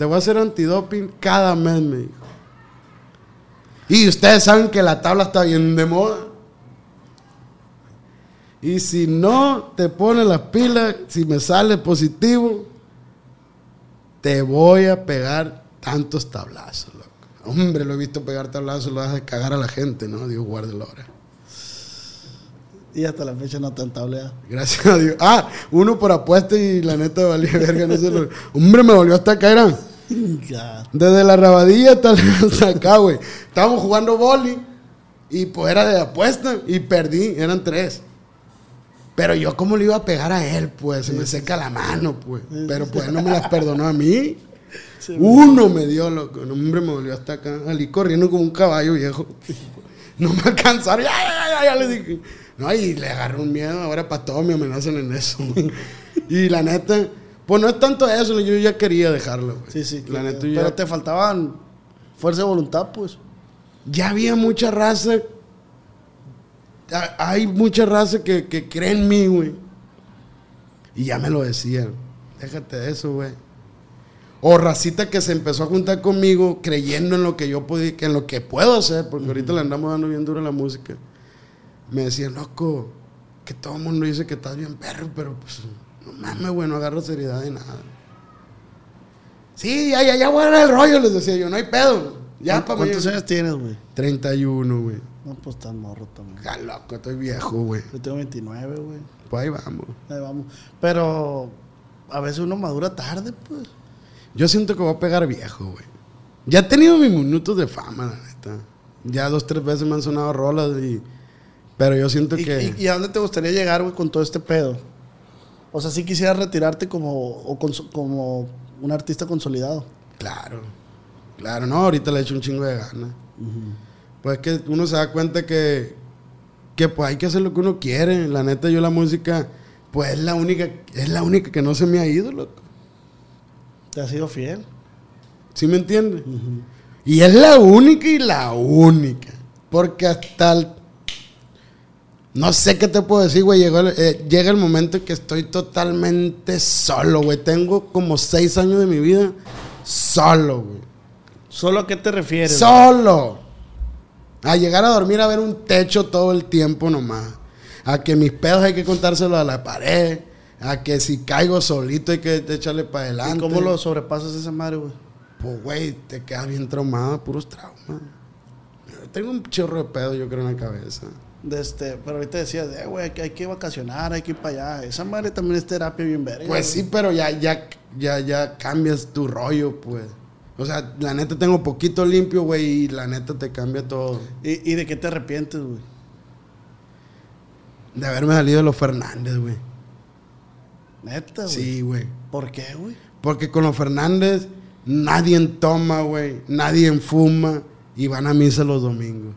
te voy a hacer antidoping cada mes, me dijo. Y ustedes saben que la tabla está bien de moda. Y si no te pones las pilas, si me sale positivo, te voy a pegar tantos tablazos, loco. Hombre, lo he visto pegar tablazos, lo hace cagar a la gente, ¿no? Dios guarde la hora.
Y hasta la fecha no han tableado.
Gracias a Dios. Ah, uno por apuesta y la neta valía verga. No se lo... Hombre, me volvió hasta.
Ya.
Desde la rabadilla hasta, hasta acá, güey. Estábamos jugando boli y pues era de apuesta y perdí, eran tres. Pero yo cómo le iba a pegar a él, pues, se me seca la mano, pues. Pero pues él no me las perdonó a mí. Uno me dio, loco. No, hombre, me volvió hasta acá. Salí corriendo como un caballo viejo. No me alcanzaron. Ya, ya, ya, ya, le dije. No, y le agarró un miedo. Ahora para todo me amenazan en eso. y la neta, pues no es tanto eso. Yo ya quería dejarlo, güey.
Sí, sí.
La neta,
pero
ya-
te faltaban fuerza de voluntad, pues.
ya había mucha raza. Ha- Hay mucha raza que, que cree en mí, güey. Y ya me lo decían. Déjate de eso, güey. O racita que se empezó a juntar conmigo creyendo en lo que yo podía, en lo que puedo hacer, porque ahorita le andamos dando bien duro la música. Me decían, loco, que todo el mundo dice que estás bien perro, pero pues no mames, güey, no agarro seriedad de nada. Sí, ya, ya, ya guarda el rollo, les decía yo, no hay pedo. Ya, para
¿Cuántos años tienes, güey?
31, güey.
No, pues tan morro también.
Ja, loco, estoy viejo, güey.
Yo tengo 29, güey.
Pues ahí vamos.
Ahí vamos. Pero a veces uno madura tarde, pues.
Yo siento que voy a pegar viejo, güey. Ya he tenido mis minutos de fama, la neta. Ya dos, tres veces me han sonado rolas y... Pero yo siento
¿Y,
que...
y- y a dónde te gustaría llegar, güey, con todo este pedo? O sea, si quisieras retirarte como, o como un artista consolidado.
Claro. Claro, no, ahorita le he hecho un chingo de ganas. Pues que uno se da cuenta que... Que pues hay que hacer lo que uno quiere. La neta, yo la música... Pues es la única... Es la única que no se me ha ido, loco.
Te has sido fiel.
¿Sí me entiendes? Y es la única y la única. Porque hasta el... No sé qué te puedo decir, güey. Llegó eh, llega el momento en que estoy totalmente solo, güey. Tengo como seis años de mi vida solo, güey.
¿Solo a qué te refieres? güey?
Solo. A llegar a dormir a ver un techo todo el tiempo nomás. A que mis pedos hay que contárselo a la pared. A que si caigo solito hay que echarle para
¿Y
adelante.
cómo lo sobrepasas esa madre, güey?
Pues, güey, te quedas bien traumado, puros traumas. Tengo un chorro de pedo, yo creo, en la cabeza.
De este, pero ahorita decías, eh, güey, hay que, vacacionar, hay que ir para allá. Esa madre también es terapia bien verga.
Pues sí, pero ya, ya, ya, ya cambias tu rollo, pues. O sea, la neta tengo poquito limpio, güey, y la neta te cambia todo.
¿Y, y de qué te arrepientes, güey?
De haberme salido de los Fernández, güey.
Neta, güey.
Sí, güey.
¿Por qué, güey?
Porque con los Fernández nadie toma, güey. Nadie fuma y van a misa los domingos.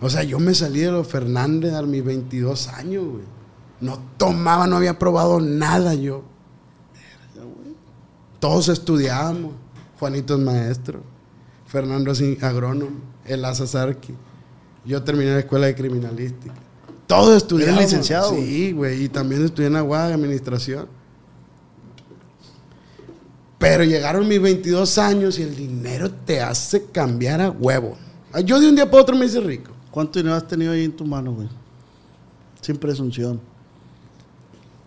O sea, yo me salí de los Fernández a mis 22 años, güey. No tomaba, no había probado nada yo. Todos estudiábamos. Juanito es maestro. Fernando es agrónomo. El Sarki. Yo terminé la escuela de criminalística. Todos estudiábamos.
¿Eres licenciado?
Sí, güey. Y también estudié en Aguada de administración. Pero llegaron mis 22 años y el dinero te hace cambiar a huevo. Yo de un día para otro me hice rico.
¿Cuánto dinero has tenido ahí en tu mano, güey? Sin presunción.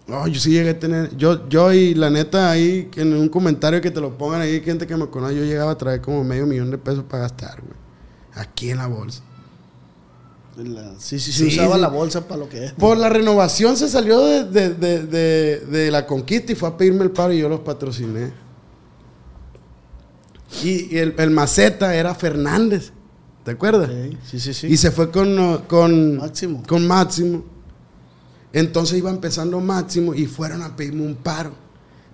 No, yo sí llegué a tener. Yo, yo y la neta, ahí en un comentario que te lo pongan ahí, gente que me conoce, yo llegaba a traer como medio millón de pesos para gastar, güey. Aquí en la bolsa.
La- sí, sí,
Sí,
sí, usaba
sí.
la bolsa para lo que es.
Por la renovación se salió de, de- de- de- de la conquista y fue a pedirme el paro y yo los patrociné. Y, y el, el maceta era Fernández, ¿te acuerdas?
Sí, sí, sí.
Y se fue con, con
Máximo.
Con Máximo. Entonces iba empezando Máximo y fueron a pedirme un paro.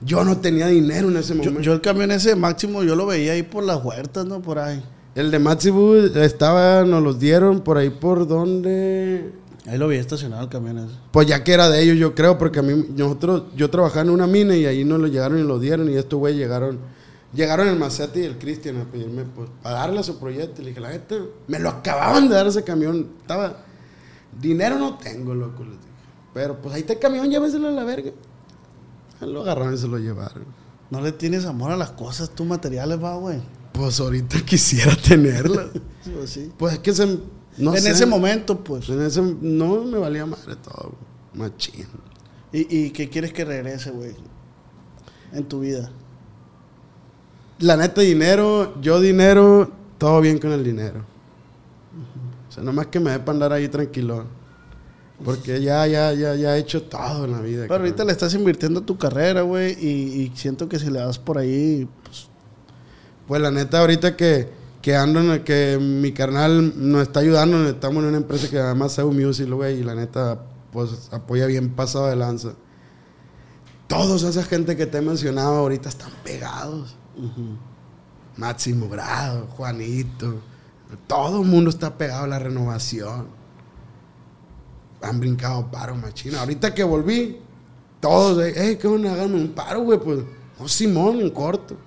Yo no tenía dinero en ese momento.
yo el camión ese máximo, yo lo veía ahí por las huertas, ¿no? Por ahí.
el de Máximo estaba, nos los dieron por ahí por donde.
Ahí lo vi estacionado el camión ese.
Pues ya que era de ellos, yo creo, porque a mí, nosotros, yo trabajaba en una mina y ahí nos lo llegaron y lo dieron y estos güey llegaron, llegaron el Macete y el Cristian a pedirme, pues, para darle a su proyecto. Y le dije, la neta, me lo acababan de dar ese camión. Estaba, dinero no tengo, loco, les dije. Pero pues ahí está el camión, lléveselo a la verga. Lo agarraron y se lo llevaron.
No le tienes amor a las cosas, tú materiales, va, güey.
Pues ahorita quisiera tenerla.
Sí, pues sí.
Pues es que se, no
en
sé.
ese momento, pues.
En ese, no me valía madre todo, machín.
¿Y, ¿Y qué quieres que regrese, güey? En tu vida.
La neta, dinero, yo dinero, todo bien con el dinero. O sea, nomás que me dé para andar ahí tranquilo. Porque ya, ya, ya, ya he hecho todo en la vida.
Pero ahorita le estás invirtiendo a tu carrera, güey, y, y siento que si le das por ahí, pues,
Pues la neta, ahorita que, que ando, en el- que mi carnal nos está ayudando, estamos en una empresa que además Seu Music, güey, y la neta, pues apoya bien pasado de lanza. Todos esa gente que te he mencionado ahorita están pegados. Máximo Grado, Juanito. Todo el mundo está pegado a la renovación. Han brincado paro, machina. Ahorita que volví, todos, hey, ¿qué van a un paro, güey? Pues, no, Simón, en corto.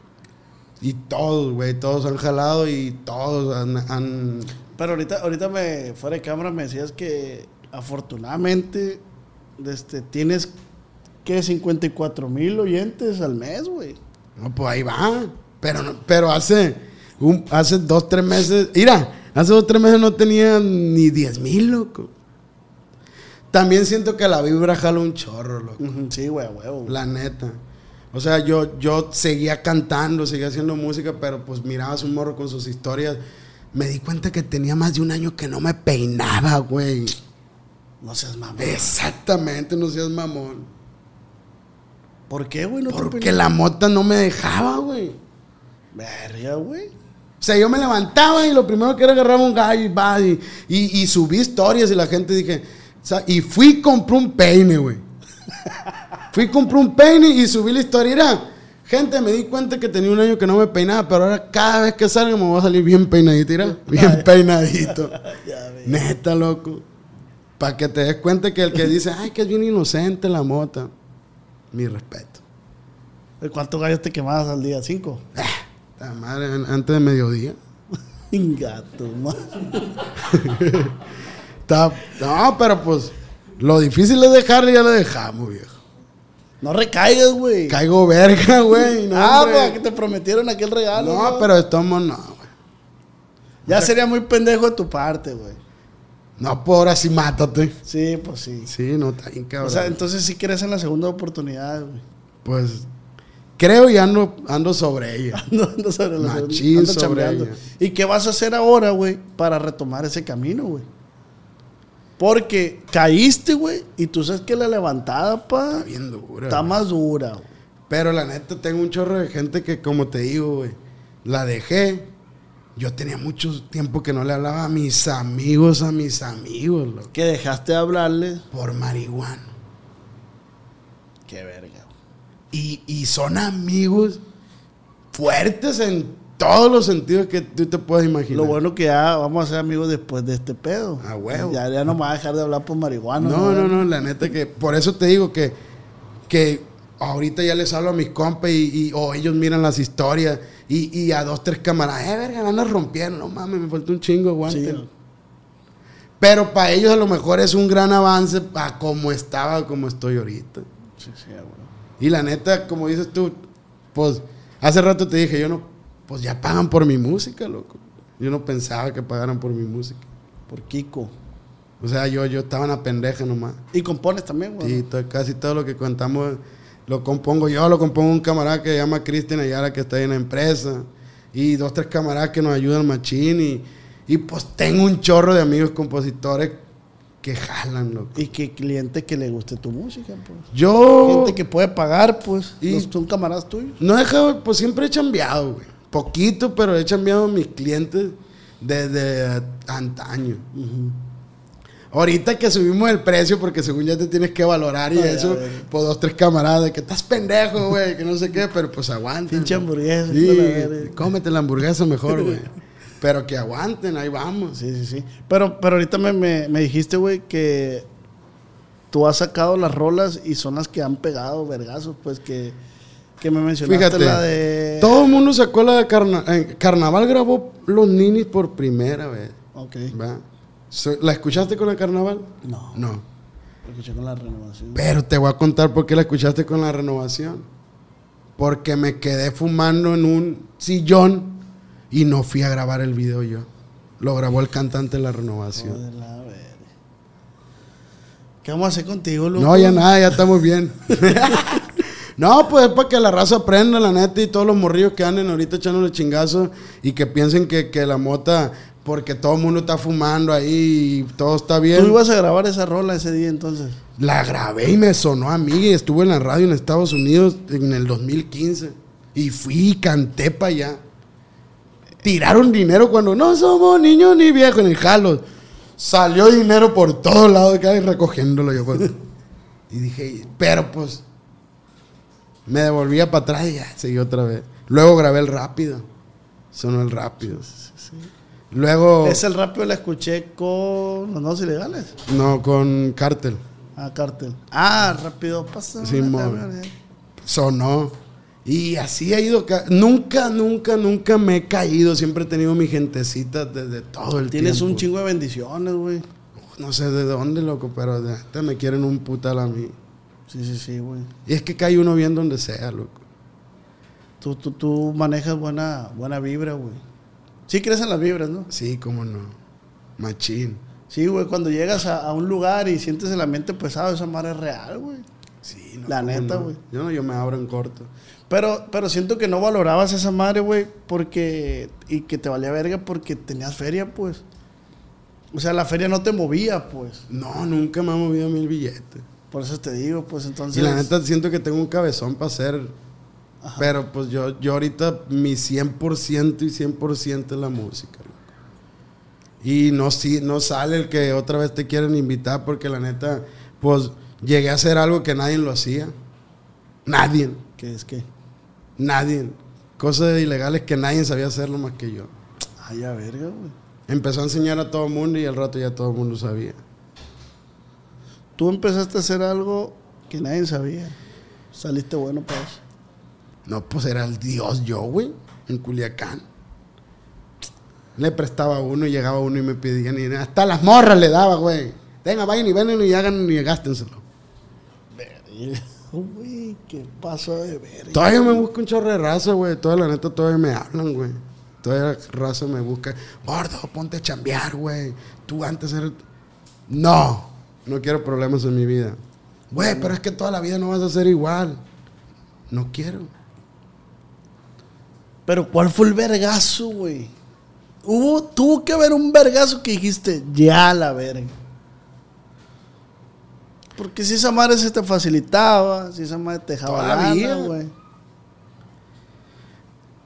Y todos, güey, todos han jalado y todos han, han-
Pero ahorita, ahorita me, fuera de cámara me decías que afortunadamente este, tienes que 54 mil oyentes al mes, güey.
No, pues ahí va. Pero, pero hace, un, hace dos, tres meses. Mira, hace dos, tres meses no tenía ni 10 mil, loco. También siento que la vibra jala un chorro, loco.
Sí, güey, huevo.
La neta. O sea, yo, yo seguía cantando, seguía haciendo música, pero pues miraba a su morro con sus historias. Me di cuenta que tenía más de un año que no me peinaba, güey.
No seas mamón.
Exactamente, no seas mamón.
¿Por qué, güey? No
Porque la mota no me dejaba, güey.
Verga, güey.
O sea, yo me levantaba y lo primero que era agarrar un gallo y va. Y, y, y subí historias y la gente dije. o sea, y fui y compré un peine, güey. fui y compré un peine y subí la historia. Mira, gente, me di cuenta que tenía un año que no me peinaba, pero ahora cada vez que salga me voy a salir bien peinadito, mira. Bien peinadito. Neta, loco. Para que te des cuenta que el que dice, ay, que es bien inocente la mota. Mi respeto.
¿Cuántos gallos te quemabas al día? ¿Cinco?
Ah, madre, an- antes de mediodía.
Gato.
Está- no, pero pues lo difícil es dejarle y ya lo dejamos, viejo.
No recaigas, güey.
Caigo verga, güey. No,
ah, pues que te prometieron aquel regalo.
no, pero estamos no, güey.
Ya sería muy pendejo de tu parte, güey.
No, pues ahora sí mátate.
Sí, pues sí.
Sí, no, está bien cabrón.
O sea, entonces sí crees en la segunda oportunidad, güey.
pues creo y ando, ando sobre ella.
Ando, ando sobre la
Machín
ando
sobre ella.
¿Y qué vas a hacer ahora, güey, para retomar ese camino, güey? Porque caíste, güey, y tú sabes que la levantada, pa,
Está bien dura.
está más dura, güey.
Pero la neta, tengo un chorro de gente que, como te digo, güey, la dejé. Yo tenía mucho tiempo que no le hablaba a mis amigos, a mis amigos, loco,
Que dejaste de hablarle.
por marihuana.
Qué verga.
Y, y son amigos fuertes en todos los sentidos que tú te puedes imaginar.
Lo bueno que ya vamos a ser amigos después de este pedo.
A huevo.
Ya, ya no me va a dejar de hablar por marihuana.
No, no, no, la neta que por eso te digo que, que ahorita ya les hablo a mis compas y, y- o ellos miran las historias y, y a dos, tres camaradas, eh, verga, van a romper, no mames, me falta un chingo, aguante.
Sí.
Pero para ellos a lo mejor es un gran avance a como estaba, como estoy ahorita.
Sí, sí, güey.
Y la neta, como dices tú, pues hace rato te dije, yo no, pues ya pagan por mi música, loco. Yo no pensaba que pagaran por mi música.
Por Kiko.
O sea, yo, yo estaba en la pendeja nomás.
Y compones también, güey.
To- casi todo lo que contamos lo compongo yo, lo compongo un camarada que se llama Cristian Ayala, que está ahí en la empresa. Y dos, tres camaradas que nos ayudan machín. Y, y pues tengo un chorro de amigos compositores que jalan, loco.
Y que cliente que le guste tu música, pues.
Yo
Gente que puede pagar, pues.
Y-
los- son camaradas tuyos.
no he dejado, pues siempre he chambeado, güey. Poquito, pero he chambeado a mis clientes desde antaño. Ahorita que subimos el precio, porque según ya te tienes que valorar y eso, pues dos, tres camaradas que estás pendejo, güey, que no sé qué, pero pues aguanta.
Pinche hamburguesa.
Sí,
la
cómete la hamburguesa mejor, güey. Pero que aguanten, ahí vamos.
Sí, sí, sí. Pero, pero ahorita me, me, me dijiste, güey, que tú has sacado las rolas y son las que han pegado vergazos, pues que, que me mencionaste
Fíjate,
la de...
todo el mundo sacó la de carna eh, Carnaval, grabó Los Ninis por primera vez.
Ok.
¿va? ¿La escuchaste con el Carnaval?
No,
No.
lo escuché con la renovación.
Pero te voy a contar por qué la escuchaste con la renovación. Porque me quedé fumando en un sillón y no fui a grabar el video yo. Lo grabó el cantante de la renovación.
Joder, la. ¿Qué vamos a hacer contigo, loco?
No, ya nada, ya estamos bien. no, pues es para que la raza aprenda, la neta, y todos los morrillos que anden ahorita echándole chingazos y que piensen que, que la mota, porque todo el mundo está fumando ahí y todo está bien.
Tú ibas a grabar esa rola ese día entonces.
La grabé y me sonó a mí. Estuve en la radio en Estados Unidos en el 2015. Y fui y canté para allá. Tiraron dinero cuando no somos niños ni viejos en el Jalos. Salió dinero por todos lados, cada vez recogiéndolo yo. pues. y dije, pero pues. Me devolvía para atrás y ya, seguí otra vez. Luego grabé el rápido. Sonó el rápido. Luego.
Ese el rápido la escuché con los no ilegales.
No, con Cártel.
Ah, cartel. Ah, rápido pasa.
Simón. sonó. Y así ha ido. ca- Nunca, nunca, nunca me he caído. Siempre he tenido mi gentecita desde todo el
Tienes
tiempo.
un chingo de bendiciones, güey.
No sé de dónde, loco, pero de neta me quieren un putal a mí.
Sí, sí, sí, güey.
Y es que cae uno bien donde sea, loco.
Tú, tú, tú manejas buena, buena vibra, güey. Sí crees en las vibras, ¿no?
Sí, cómo no. Machín.
Sí, güey, cuando llegas a, a un lugar y sientes el ambiente pesado, esa madre es real, güey.
Sí, no,
La neta,
no.
güey.
Yo no, yo me abro en corto.
Pero, pero siento que no valorabas esa madre, güey, porque... Y que te valía verga porque tenías feria, pues. O sea, la feria no te movía, pues.
No, nunca me ha movido mil billetes.
Por eso te digo, pues, entonces...
Y la neta siento que tengo un cabezón para hacer. Pero pues yo, yo ahorita mi 100% y 100% es la música. loco. Y no, sí, no sale el que otra vez te quieren invitar porque la neta, pues llegué a hacer algo que nadie lo hacía. Nadie,
¿Qué es que?
nadie. Cosas ilegales que nadie sabía hacerlo más que yo.
Ay, a verga, güey.
Empezó a enseñar a todo el mundo y al rato ya todo el mundo sabía.
Tú empezaste a hacer algo que nadie sabía. Saliste bueno para eso.
No, pues era el dios yo, güey, en Culiacán. Le prestaba uno y llegaba uno y me pedían y hasta las morras le daba, güey. Venga, vayan y ven y hagan y gástenselo.
Uy, qué paso de verga.
Todavía me busca un chorro de raza, güey. Toda la neta todavía me hablan, güey. Todavía la raza me busca. Gordo, ponte a chambear, güey. Tú antes eras... No, no quiero problemas en mi vida. Güey, pero es que toda la vida no vas a ser igual. No quiero.
Pero ¿cuál fue el vergazo, güey? Hubo, tuvo que haber un vergazo que dijiste, ya la verga. Porque si esa madre se te facilitaba, si esa madre te dejaba güey.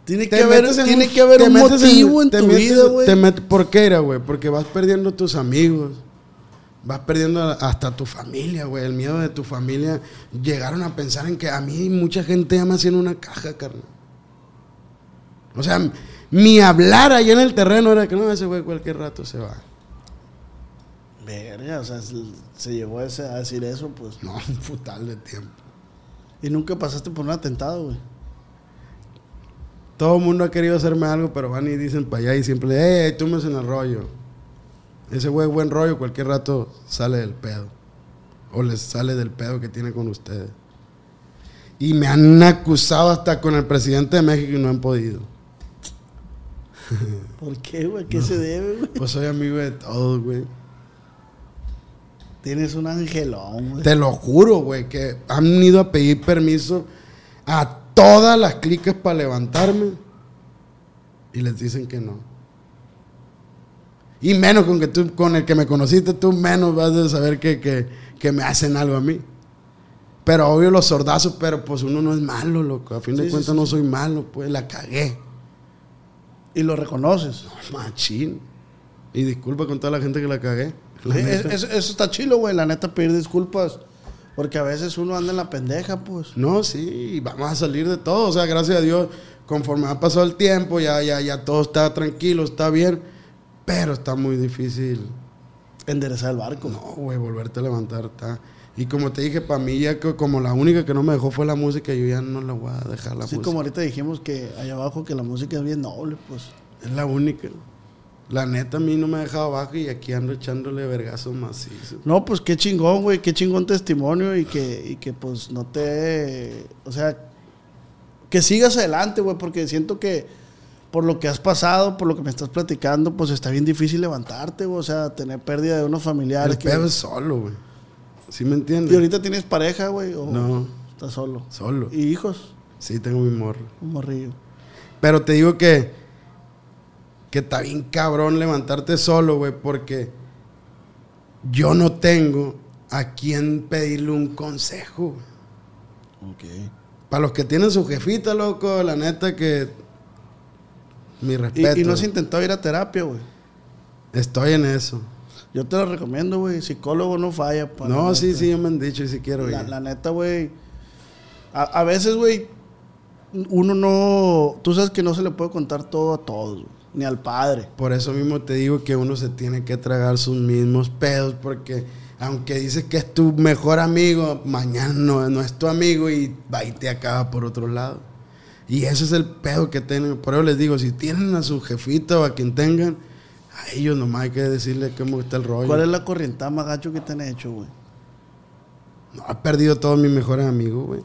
Tiene que haber, tiene
un-
que haber un motivo en, tu
metes-
vida, güey.
¿Por qué era, güey? Porque vas perdiendo tus amigos. Vas perdiendo hasta tu familia, güey. El miedo de tu familia. Llegaron a pensar en que a mí mucha gente ya me hacía una caja, carnal. O sea, mi hablar allá en el terreno era que no, ese güey cualquier rato se va.
Verga, o sea, se, llegó a, decir eso, pues.
No, un putal de tiempo.
Y nunca pasaste por un atentado, güey.
Todo el mundo ha querido hacerme algo, pero van y dicen para allá y siempre, ¡eh, tú me en el rollo! Ese güey buen rollo, cualquier rato sale del pedo. O les sale del pedo que tiene con ustedes. Y me han acusado hasta con el presidente de México y no han podido.
¿Por qué, güey? ¿Qué se debe, güey?
Pues soy amigo de todos, güey.
Tienes un angelón, güey.
Te lo juro, güey, que han ido a pedir permiso a todas las cliques para levantarme y les dicen que no. Y menos con que tú, con el que me conociste, tú menos vas a saber que, que, que me hacen algo a mí. Pero obvio los sordazos, pero pues uno no es malo, loco. A fin de
sí,
cuentas
sí,
no soy malo, pues la cagué.
Y lo reconoces.
Machín. Y disculpa con toda la gente que la cagué. la
es- eso, eso está chilo, güey. La neta, pedir disculpas. Porque a veces uno anda en la pendeja, pues.
No, sí, vamos a salir de todo. O sea, gracias a Dios, conforme ha pasado el tiempo, ya, ya, ya todo está tranquilo, está bien, pero está muy difícil.
Enderezar el barco.
No, güey, volverte a levantar está. Y como te dije, para mí ya como la única que no me dejó fue la música, yo ya no la voy a dejar la música.
como ahorita dijimos que allá abajo que la música es bien noble, pues.
Es la única. La neta a mí no me ha dejado abajo y aquí ando echándole vergazos macizos.
No, pues qué chingón, güey, qué chingón testimonio y que, y que pues no te... O sea, que sigas adelante, güey, porque siento que por lo que has pasado, por lo que me estás platicando, pues está bien difícil levantarte, güey, o sea, tener pérdida de unos familiares.
El
que-
pedo es solo, güey. ¿Sí me entiendes?
¿Y ahorita tienes pareja, güey? o
No.
Estás solo.
Solo.
¿Y hijos?
Sí, tengo mi morro.
Un morrillo.
Pero te digo que, que está bien cabrón levantarte solo, güey, porque yo no tengo a quien pedirle un consejo.
Ok.
Para los que tienen su jefita, loco, la neta que... Mi
¿Y,
respeto.
y no has intentado ir a terapia, güey?
Estoy en eso.
Yo te lo recomiendo, güey. Psicólogo no falla. pa'
no, sí,
neta.
sí, ya me han dicho y sí quiero ir.
La, la neta, güey. A, a veces, güey, uno no. Tú sabes que no se le puede contar todo a todos, ni al padre.
Por eso mismo te digo que uno se tiene que tragar sus mismos pedos, porque aunque dices que es tu mejor amigo, mañana no, no es tu amigo y va y te acaba por otro lado. Y ese es el pedo que tienen. Por eso les digo, si tienen a su jefita o a quien tengan, a ellos nomás hay que decirle cómo está el rollo.
¿Cuál es la corrientada más gacho que te han hecho, güey?
No, he perdido todos mis mejores amigos, güey.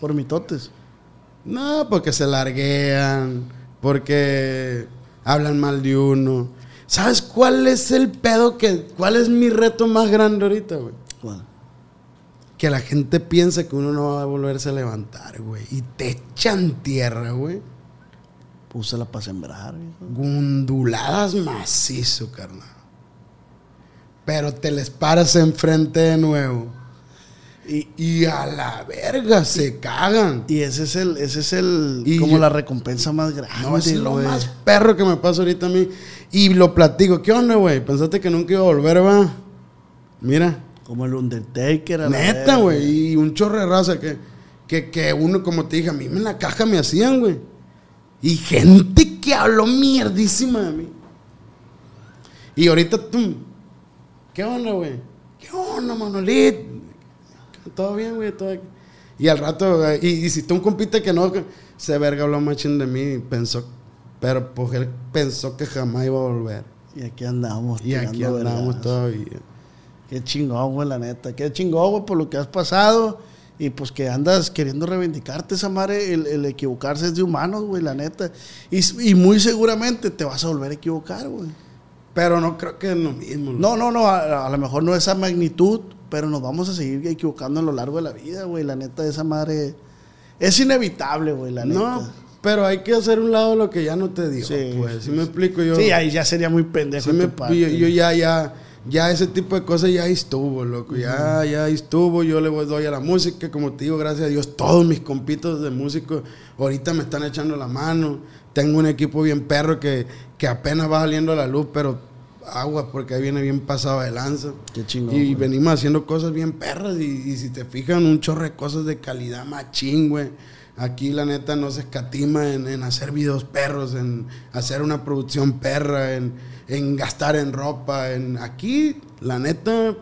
Por mitotes.
No, porque se larguean, porque hablan mal de uno. ¿Sabes cuál es el pedo que, cuál es mi reto más grande ahorita, güey?
¿Cuál?
Que la gente piensa que uno no va a volverse a levantar, güey. Y te echan tierra, güey.
Púsela para sembrar.
Gunduladas macizo, carnal. Pero te les paras enfrente de nuevo.
Y,
Y a la verga se cagan.
y ese es el, ese es el,
Y
como
yo-
la recompensa más grande,
No, es lo más perro que me pasa ahorita a mí. Y lo platico. ¿Qué onda, güey? ¿Pensaste que nunca iba a volver, va? Mira.
Como el Undertaker. a
Neta, güey. Y un chorro de raza que, que, que uno, como te dije, a mí en la caja me hacían, güey. Y gente que habló mierdísima de mí. Y ahorita tú. ¿Qué onda, güey? ¿Qué onda, Manolito? Todo bien, güey. Todo... Y al rato, y, y si tú un compite que no, se verga habló machín de mí, pensó, pero pues él pensó que jamás iba a volver.
Y aquí andamos.
Y aquí andamos
vergazos.
todavía.
Qué chingón, güey, la neta. Qué chingón, güey, por lo que has pasado. Y pues que andas queriendo reivindicarte esa madre. El, el equivocarse es de humanos, güey, la neta. Y, y muy seguramente te vas a volver a equivocar, güey.
Pero no creo que es lo mismo. loco.
No, no, no. A, a lo mejor no esa magnitud, pero nos vamos a seguir equivocando a lo largo de la vida, güey. La neta, esa madre es inevitable, güey, la neta.
No, pero hay que hacer un lado lo que ya no te dio.
Sí,
pues,
sí,
si me explico yo.
Sí, ahí ya sería muy pendejo.
sí me-
parte.
yo, yo ya, ya, ya ese tipo de cosas ya estuvo, loco. Ya, ya estuvo. Yo le doy a la música, como te digo, gracias a Dios, todos mis compitos de músicos ahorita me están echando la mano. Tengo un equipo bien perro que, que apenas va saliendo a la luz, pero agua, porque ahí viene bien pasado de lanza.
Qué chingón.
Y
güey.
venimos haciendo cosas bien perras. Y, y si te fijan, un chorro de cosas de calidad machín, güey. Aquí, la neta, no se escatima en, en hacer videos perros, en hacer una producción perra, en, en gastar en ropa. En, aquí, la neta,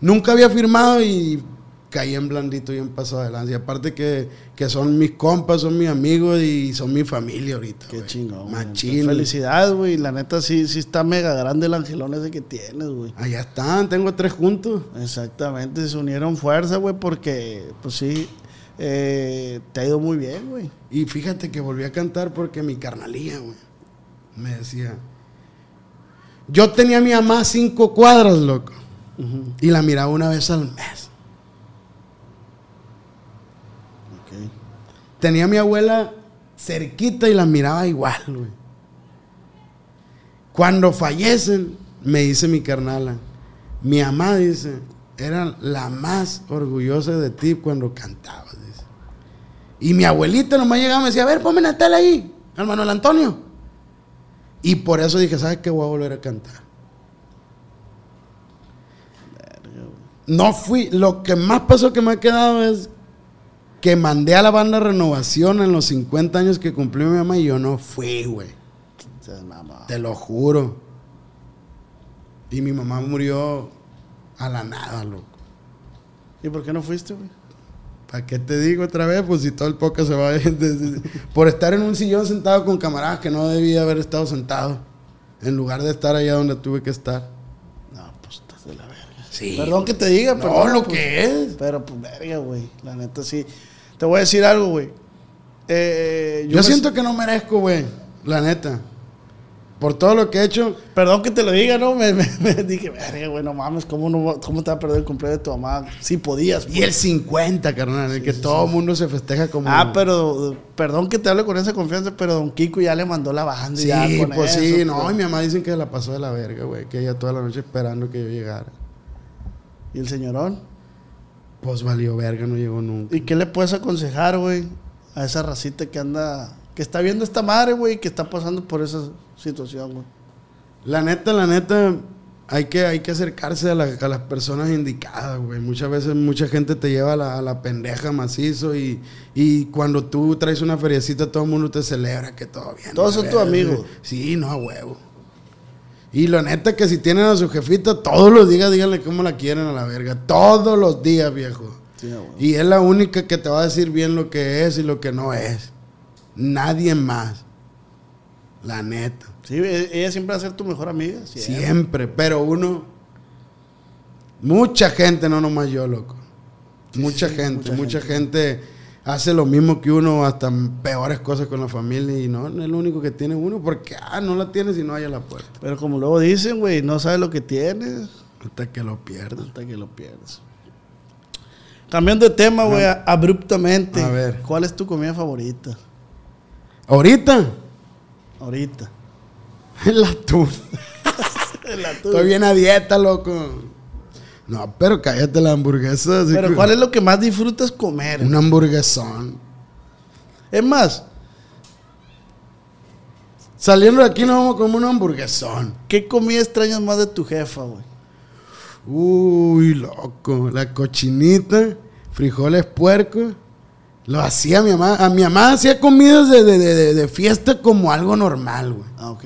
nunca había firmado y caí en blandito y en paso adelante. Y aparte que, que son mis compas, son mis amigos y son mi familia ahorita.
Qué chingón.
Machín.
Felicidades, güey. La neta, sí, sí está mega grande el angelón ese que tienes, güey.
Allá están, tengo tres juntos.
Exactamente, se unieron fuerza, güey, porque, pues sí, eh, te ha ido muy bien, güey.
Y fíjate que volví a cantar porque mi carnalía, güey, me decía. Yo tenía a mi mamá cinco cuadras, loco. Y la miraba una vez al mes. Tenía a mi abuela cerquita y la miraba igual, güey. Cuando fallecen, me dice mi carnala, mi mamá dice, era la más orgullosa de ti cuando cantabas, dice. Y mi abuelita nomás llegaba y me decía, a ver, ponme la tela ahí, al Manuel Antonio. Y por eso dije, ¿sabes qué? Voy a volver a cantar. No fui, lo que más pasó que me ha quedado es que mandé a la banda Renovación en los 50 años que cumplió mi mamá y yo no fui, güey. Te lo juro. Y mi mamá murió a la nada, loco.
¿Y por qué no fuiste, güey?
¿Para qué te digo otra vez? Pues si todo el poco se va. Por estar en un sillón sentado con camaradas que no debía haber estado sentado. En lugar de estar allá donde tuve que estar.
No, pues estás de la verga.
Sí.
Perdón que te diga,
No,
pero.
lo
pues,
que es.
Pero, pues, verga, güey. La neta, sí. Te voy a decir algo, güey. Eh,
Yo,
me-
siento que no merezco, güey. La neta. Por todo lo que he hecho.
Perdón que te lo diga, ¿no? Me, me- me dije, verga, güey, no mames, ¿cómo, no, ¿cómo te va a perder el cumpleaños de tu mamá? Sí podías,
Y el 50, carnal. El que todo el mundo se festeja como.
Ah, pero, perdón que te hable con esa confianza, pero Don Kiko ya le mandó la banda. y
Sí,
ya con
pues
eso,
sí. No,
pues.
y mi mamá dicen que la pasó de la verga, güey. Que ella toda la noche esperando que yo llegara.
¿Y el señorón?
Pues valió verga, no llegó nunca.
¿Y qué le puedes aconsejar, güey, a esa racita que anda, que está viendo esta madre, güey, que está pasando por esa situación, güey?
La neta, la neta, hay que, hay que acercarse a, la- a las personas indicadas, güey. Muchas veces mucha gente te lleva a la, a la pendeja macizo y, y cuando tú traes una feriecita todo el mundo te celebra que todo bien.
Todos son tus amigos.
Sí, no, a huevo. Y la neta que si tienen a su jefita todos los días, díganle cómo la quieren a la verga. Todos los días, viejo.
Sí.
Y es la única que te va a decir bien lo que es y lo que no es. Nadie más. La neta.
Sí, e- ella siempre va a ser tu mejor amiga. siempre.
Siempre, pero uno. Mucha gente, no nomás yo, loco. mucha
sí,
gente,
mucha
mucha, gente. hace lo mismo que uno, hasta peores cosas con la familia y no, no es lo único que tiene uno, porque ah, no la tienes y no hay a la puerta.
Pero como luego dicen, güey, no sabes lo que tienes
Hasta que lo pierdas.
hasta que lo pierdes. Cambiando de tema, güey, abruptamente.
A ver.
¿Cuál es tu comida favorita?
Ahorita,
Ahorita.
el atún.
El atún.
Estoy bien a dieta, loco. No, pero cállate la hamburguesa. así
Pero
que-
¿cuál es lo que más disfrutas comer?
Un hamburguesón.
Es más,
Saliendo de aquí nos vamos a comer un hamburguesón.
¿qué comida extrañas más de tu jefa, güey?
Uy, loco. La cochinita, frijoles puercos. Lo hacía mi mamá. A mi mamá hacía comidas de, de- de- de- fiesta como algo normal, güey.
Ah, ok.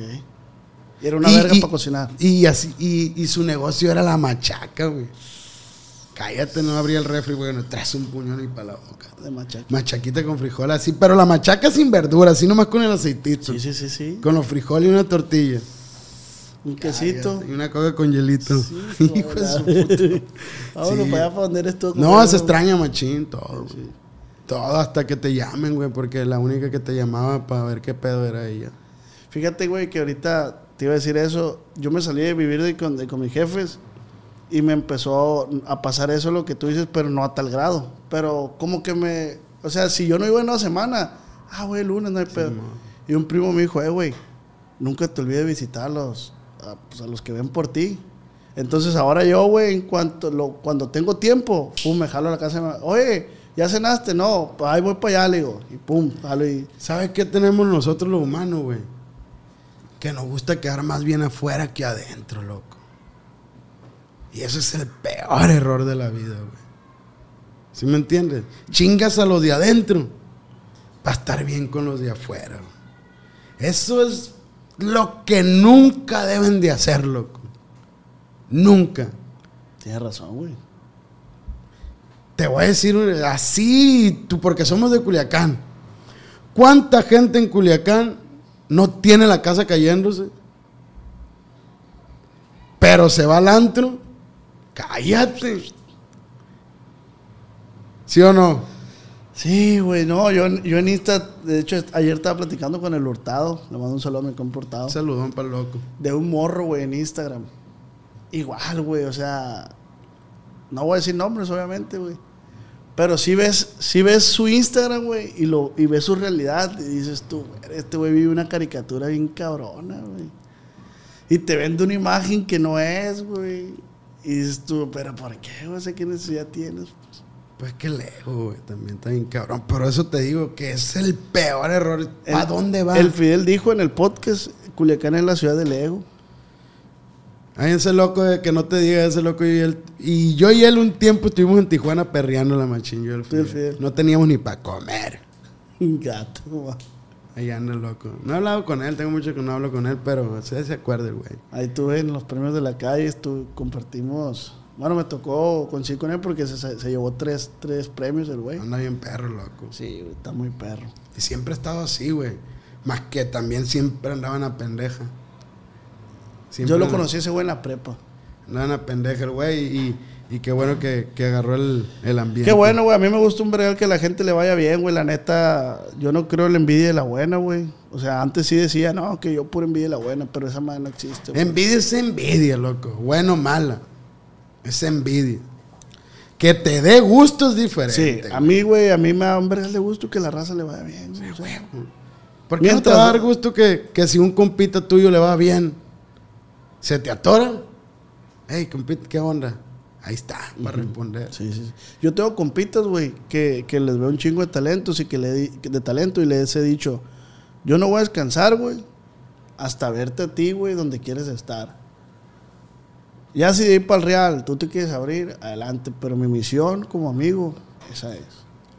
Y era una
Y-
verga
y-
para cocinar.
Y, así, y, y su negocio era la machaca, güey. Cállate, no abría el refri, güey. No traes un puñón y para la boca.
De machaca.
Machaquita con frijoles, así. Pero la machaca sin verdura, así nomás con el aceitito.
Sí, sí, sí, sí.
Con los frijoles y una tortilla.
Un quesito.
Cállate, Y una coca con hielito.
Sí,
Hijo de su
joder. Vámonos
Sí.
para allá para donde eres tú.
No, se extraña machín todo. güey. Todo hasta que te llamen, güey, porque la única que te llamaba para ver qué pedo era ella.
Fíjate, güey, que ahorita te iba a decir eso. Yo me salí de vivir de con, de con mis jefes y me empezó a pasar eso, lo que tú dices, pero no a tal grado. Pero como que me... O sea, si yo no iba en una semana, ah, güey, lunes no hay pedo. y un primo me dijo, eh, güey, nunca te olvides visitar a los, a, pues, a los que ven por ti. Entonces ahora yo, güey, en cuanto lo, cuando tengo tiempo, pum, me jalo a la casa. y me- Oye, ¿ya cenaste? No, pues, ahí voy para allá, le digo. Y pum, jalo y...
¿Sabes qué tenemos nosotros los humanos, güey? Que nos gusta quedar más bien afuera que adentro, loco. Y eso es el peor error de la vida, güey. ¿Sí me entiendes? Chingas a los de adentro para estar bien con los de afuera. güey. Eso es lo que nunca deben de hacer, loco. Nunca.
Tienes razón, güey.
Te voy a decir así, tú, porque somos de Culiacán. ¿Cuánta gente en Culiacán no tiene la casa cayéndose? Pero se va al antro. Cállate. ¿Sí o no?
Sí, güey, no, yo, yo en Insta, de hecho, ayer estaba platicando con el Hurtado, le mando un saludo a mi compa Hurtado,
Saludón para el loco.
de un morro, güey, en Instagram. Igual, güey, o sea, no voy a decir nombres, obviamente, güey. Pero si ves, si ves su Instagram, güey, y, lo, y ves su realidad, y dices tú, este güey vive una caricatura bien cabrona, güey. Y te vende una imagen que no es, güey. Y dices tú, pero ¿por qué, güey? ¿Qué necesidad tienes?
Pues que lejos, güey. También está bien cabrón. Pero eso te digo que es el peor error. ¿A dónde va?
El Fidel dijo en el podcast, Culiacán es la ciudad del ego.
Hay ese loco de que no te diga ese loco y él. Y yo y él un tiempo estuvimos en Tijuana perreando la machín. Yo el
Tú y el
Fidel.
Fidel.
No teníamos ni para comer.
Gato, va.
Ahí anda el loco. No he hablado con él, tengo mucho que no hablo con él, pero se, se acuerda el güey.
Ahí tuve en los premios de la calle, estu- compartimos. Bueno, me tocó coincidir con él porque se, se llevó tres, tres premios el güey.
Anda bien perro, loco.
Sí, está muy perro.
Y siempre he estado así, güey. Más que también siempre andaba en la pendeja. Siempre
Yo lo conocí ese güey en la prepa.
En la pendeja el güey y, y qué bueno que, que agarró el, el ambiente.
Qué bueno, güey. A mí me gusta un vergal que la gente le vaya bien, güey. La neta, yo no creo en la envidia de la buena, güey. O sea, antes sí decía, no, que yo pura envidia de la buena, pero esa madre no existe, güey.
Envidia es envidia, loco. Bueno o mala. Es envidia. Que te dé gusto es
Sí, a mí, güey, a mí me da un vergal de gusto que la raza le vaya bien, güey. sea.
¿Por qué no te va a dar gusto que, que si un compita tuyo le va bien, se te atora? Hey, compita, ¿qué onda? Ahí está, para responder.
Sí, sí, sí. Yo tengo compitas, güey, que, que les veo un chingo de talentos y que le de talento y les he dicho, yo no voy a descansar, güey, hasta verte a ti, güey, donde quieres estar. Ya si de ir para el Real, tú te quieres abrir, adelante, pero mi misión como amigo, esa es.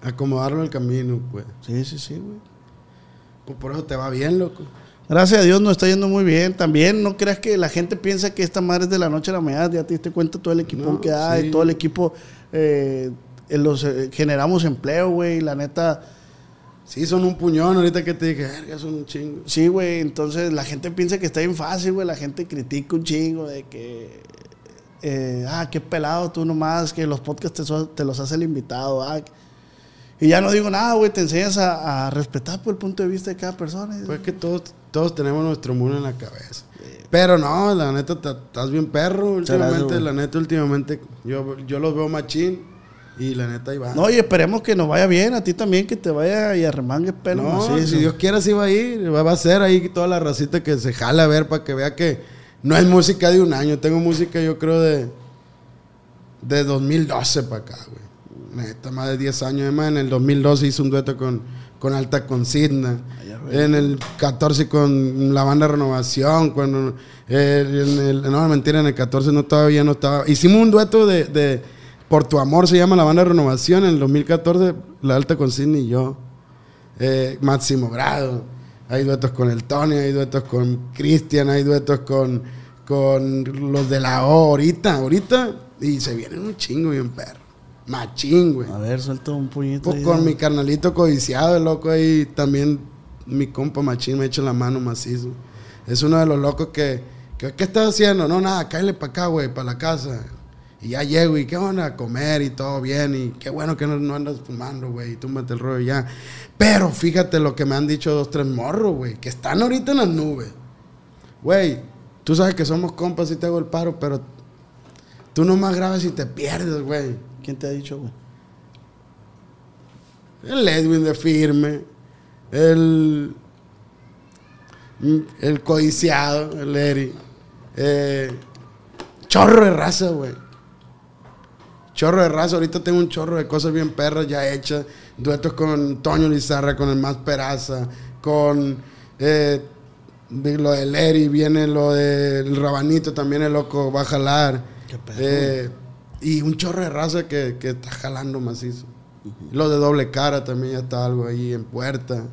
Acomodarlo el camino, pues.
Sí, sí, sí, güey.
Pues por eso te va bien, loco.
Gracias a Dios nos está yendo muy bien. También no creas que la gente piensa que esta madre es de la noche a la mañana. Ya te diste cuenta todo el equipo
No,
que hay,
sí.
todo el equipo. eh, los, eh, generamos empleo, güey. La neta,
Sí, son un puñón. Ahorita que te dije, son un chingo.
sí, güey. Entonces la gente piensa que está bien fácil, güey. La gente critica un chingo de que. eh, ah, qué pelado tú nomás, que los podcasts te, so- te los hace el invitado. Ah. Y ya no digo nada, güey. Te enseñas a, a respetar por el punto de vista de cada persona.
Pues que todos, todos tenemos nuestro mundo en la cabeza. Pero no, la neta, ta- estás bien perro. Últimamente, la neta, últimamente, yo, yo los veo machín. Y la neta, ahí va.
No, y esperemos que nos vaya bien, a ti también, que te vaya y arremangue pelo
No,
macizo.
si Dios quiere, así va a ir. Va va a ser ahí toda la racita que se jala a ver para que vea que no es música de un año. Tengo música, yo creo, de, de 2012 para acá, güey. Neta, más de 10 años. Además, en el 2012 hice un dueto con, con Alta Consigna. En el 14 con la banda Renovación. Cuando, eh, en el, no, mentira, en el 14 no todavía no estaba. Hicimos un dueto de, de Por tu amor se llama la banda Renovación. En el 2014, la Alta Consigna y yo eh, Máximo Grado. Hay duetos con el Tony, hay duetos con Cristian, hay duetos con, con los de la O ahorita, ahorita. Y se vienen un chingo bien perro. Machín, güey.
A ver, suelta un puñito.
Pues
ahí,
con
¿no?
mi carnalito codiciado, el loco ahí también, mi compa Machín me echa la mano macizo. Es uno de los locos que, que ¿qué estás haciendo? No, nada, cállale para acá, güey, para la casa. Y ya llego y qué onda, a comer y todo bien. Y qué bueno que no, no andas fumando, güey, y túmbate el rollo ya. Pero fíjate lo que me han dicho dos, tres morros, güey, que están ahorita en las nubes. Güey, tú sabes que somos compas y te hago el paro, pero tú nomás grabas y te pierdes, güey.
¿Quién te ha dicho, güey?
El Edwin de firme. El. El codiciado, el Eri. Eh, chorro de raza, güey. Chorro de raza. Ahorita tengo un chorro de cosas bien perras ya hechas. Duetos con Toño Lizarra, con el Más Peraza, con. eh, de lo del Eri, viene lo del Rabanito, también el loco va a jalar.
Qué.
Eh, y un chorro de raza que, que está jalando macizo. Lo de doble cara también ya está algo ahí en puerta.